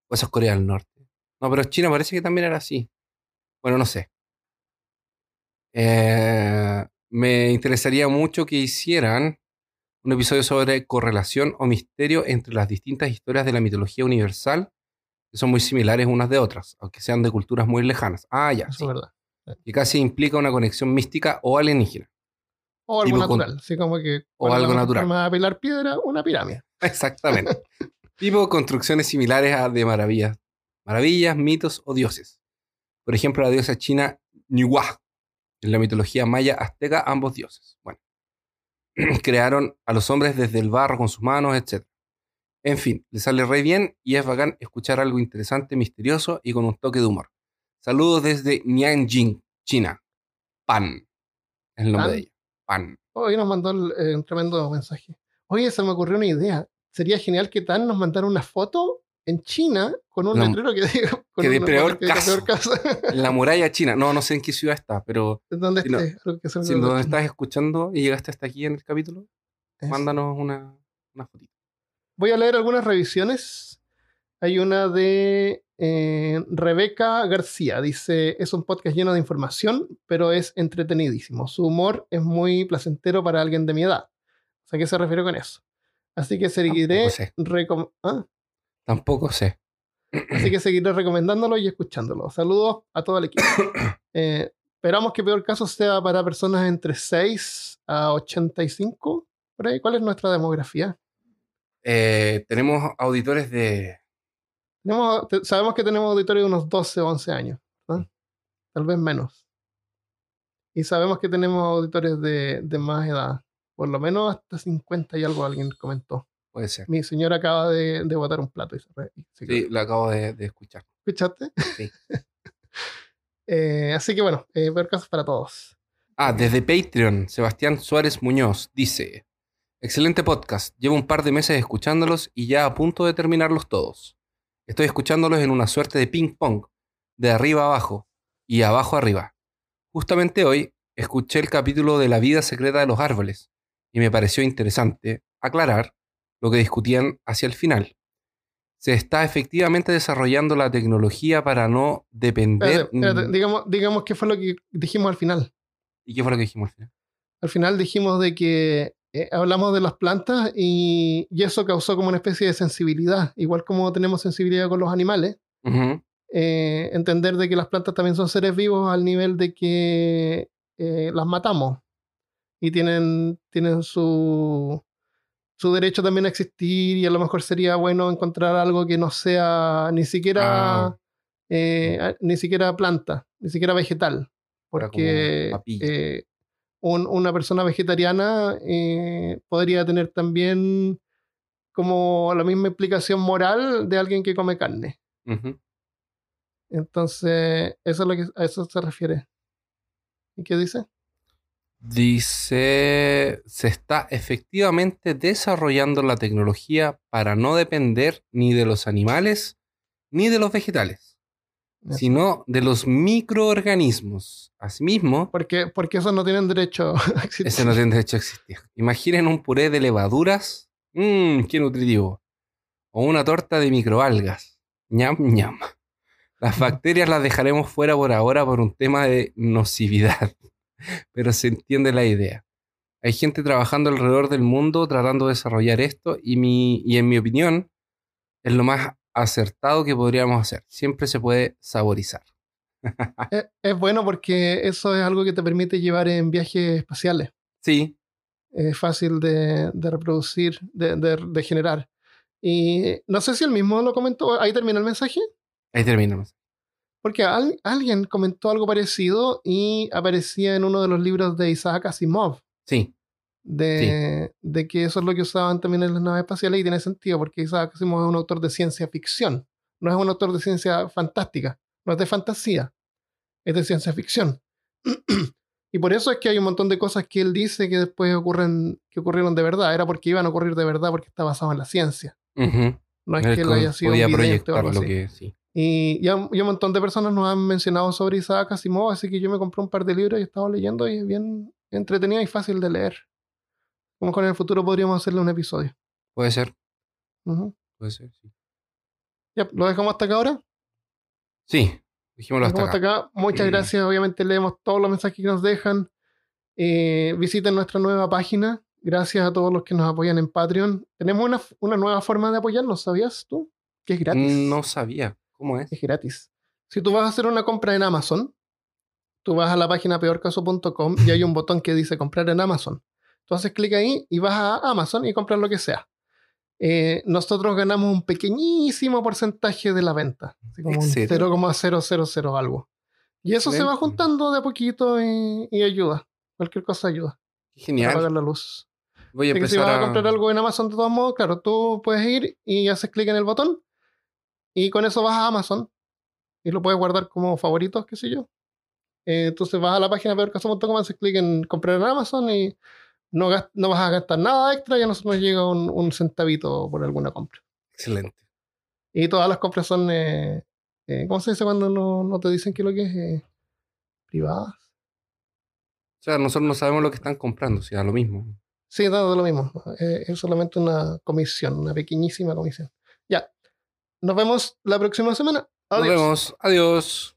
O eso es Corea del Norte. No, pero China parece que también era así. Bueno, no sé. Eh, me interesaría mucho que hicieran un episodio sobre correlación o misterio entre las distintas historias de la mitología universal, que son muy similares unas de otras, aunque sean de culturas muy lejanas. Ah, ya, Eso sí. es verdad. Que casi implica una conexión mística o alienígena. O algo Tipo con- natural. Así como que. o ¿cuál es la algo natural. forma de apilar piedra, una pirámide. Exactamente. tipo construcciones similares a de maravillas, maravillas, mitos o dioses. Por ejemplo, la diosa china Niwa. En la mitología maya azteca, ambos dioses. Bueno, crearon a los hombres desde el barro con sus manos, etc. En fin, le sale re bien y es bacán escuchar algo interesante, misterioso y con un toque de humor. Saludos desde Nianjing, China. Pan. Es el nombre ¿Pan? de ella. Pan. Hoy nos mandó el- eh, un tremendo mensaje. Oye, se me ocurrió una idea. Sería genial que Tan nos mandara una foto en China con un No, letrero que diga. Que de peor que caso. peor caso. En la muralla china. No, no sé en qué ciudad está, pero ¿Dónde Si no- esté? Algo que sea Si algo no de estás escuchando y llegaste hasta aquí en el capítulo, mándanos una, una fotito. Voy a leer algunas revisiones. Hay una de eh, Rebeca García. Dice, es un podcast lleno de información, pero es entretenidísimo. Su humor es muy placentero para alguien de mi edad. Sea, ¿qué se refiere con eso? Así que seguiré, Tampoco sé. recom- ah, Tampoco sé. así que seguiré recomendándolo y escuchándolo. Saludos a todo el equipo. Eh, esperamos que peor caso sea para personas entre 6 a 85. Por ahí, ¿Cuál es nuestra demografía? Eh, tenemos auditores de. Tenemos, sabemos que tenemos auditorio de unos 12 o 11 años, ¿verdad? Tal vez menos. Y sabemos que tenemos auditores de, de más edad, por lo menos hasta 50 y algo alguien comentó. Puede ser. Mi señora acaba de, de botar un plato y se, re- y se Sí, lo acabo de, de escuchar. ¿Escuchaste? Sí. Eh, así que bueno, eh, peor caso para todos. Ah, desde Patreon, Sebastián Suárez Muñoz dice: Excelente podcast. Llevo un par de meses escuchándolos y ya a punto de terminarlos todos. Estoy escuchándolos en una suerte de ping-pong, de arriba abajo y abajo arriba. Justamente hoy escuché el capítulo de la vida secreta de los árboles y me pareció interesante aclarar lo que discutían hacia el final. Se está efectivamente desarrollando la tecnología para no depender. Espérate, espérate, digamos, digamos qué fue lo que dijimos al final. ¿Y qué fue lo que dijimos al final? Al final dijimos de que eh, hablamos de las plantas y, y eso causó como una especie de sensibilidad, igual como tenemos sensibilidad con los animales. Eh, entender de que las plantas también son seres vivos al nivel de que eh, las matamos y tienen, tienen su, su derecho también a existir y a lo mejor sería bueno encontrar algo que no sea ni siquiera Ah. eh, ni siquiera planta, ni siquiera vegetal, porque eh, un- una persona vegetariana eh, podría tener también como la misma implicación moral de alguien que come carne. Entonces, eso es lo que a eso se refiere. ¿Y qué dice? Dice, se está efectivamente desarrollando la tecnología para no depender ni de los animales ni de los vegetales, sino de los microorganismos. Asimismo, Porque, porque esos no tienen derecho a existir. ese no tiene derecho a existir. Imaginen un puré de levaduras. Mmm, qué nutritivo. O una torta de microalgas. ñam, ñam. Las bacterias las dejaremos fuera por ahora por un tema de nocividad. Pero se entiende la idea. Hay gente trabajando alrededor del mundo tratando de desarrollar esto y, mi, y en mi opinión es lo más acertado que podríamos hacer. Siempre se puede saborizar. Es, es bueno porque eso es algo que te permite llevar en viajes espaciales. Sí, Es fácil de, de reproducir, de, de- de generar. Y no sé si él mismo lo comentó. Ahí termina el mensaje. ahí terminamos. Porque al- alguien comentó algo parecido y aparecía en uno de los libros de Isaac Asimov. Sí, De, de que eso es lo que usaban también en las naves espaciales y tiene sentido porque Isaac Asimov es un autor de ciencia ficción. No es un autor de ciencia fantástica. No es de fantasía. Es de ciencia ficción. y por eso es que hay un montón de cosas que él dice que después ocurren, que ocurrieron de verdad. Era porque iban a ocurrir de verdad porque está basado en la ciencia. No es que él haya sido un vidente o proyectar algo lo así. que sí. Y ya, y un montón de personas nos han mencionado sobre Isaac Asimov, así que yo me compré un par de libros y he estado leyendo y es bien entretenido y fácil de leer. A mejor en el futuro podríamos hacerle un episodio. Puede ser, puede ser, sí. Ya, ¿lo dejamos hasta acá ahora? Sí, dijémoslo Lo hasta acá. hasta acá. Muchas gracias. Obviamente leemos todos los mensajes que nos dejan. Eh, visiten nuestra nueva página. Gracias a todos los que nos apoyan en Patreon. Tenemos una, una nueva forma de apoyarnos, ¿sabías tú? Que es gratis. No sabía. ¿Cómo es? es gratis. Si tú vas a hacer una compra en Amazon, tú vas a la página peorcaso.com y hay un botón que dice comprar en Amazon. Tú haces clic ahí y vas a Amazon y compras lo que sea. Eh, nosotros ganamos un pequeñísimo porcentaje de la venta, así como un Excelente. 0,000 algo. Y eso se va juntando de a poquito y, y ayuda. Cualquier cosa ayuda. Para Genial. pagar la luz. Voy a Así que si vas a a... comprar algo en Amazon de todos modos, claro, tú puedes ir y haces clic en el botón y con eso vas a Amazon y lo puedes guardar como favoritos, qué sé yo. Eh, entonces vas a la página peorcaso.com, haces clic en comprar en Amazon y no, no vas a gastar nada extra y a nosotros nos llega un, un centavito por alguna compra. Excelente. Y todas las compras son, eh, eh, ¿cómo se dice cuando no, no te dicen qué es lo que es? Privadas. O sea, nosotros no sabemos lo que están comprando, o sea, lo mismo. Sí, da da lo mismo. Es solamente una comisión, una pequeñísima comisión. Ya. Nos vemos la próxima semana. Adiós. Nos vemos. Adiós.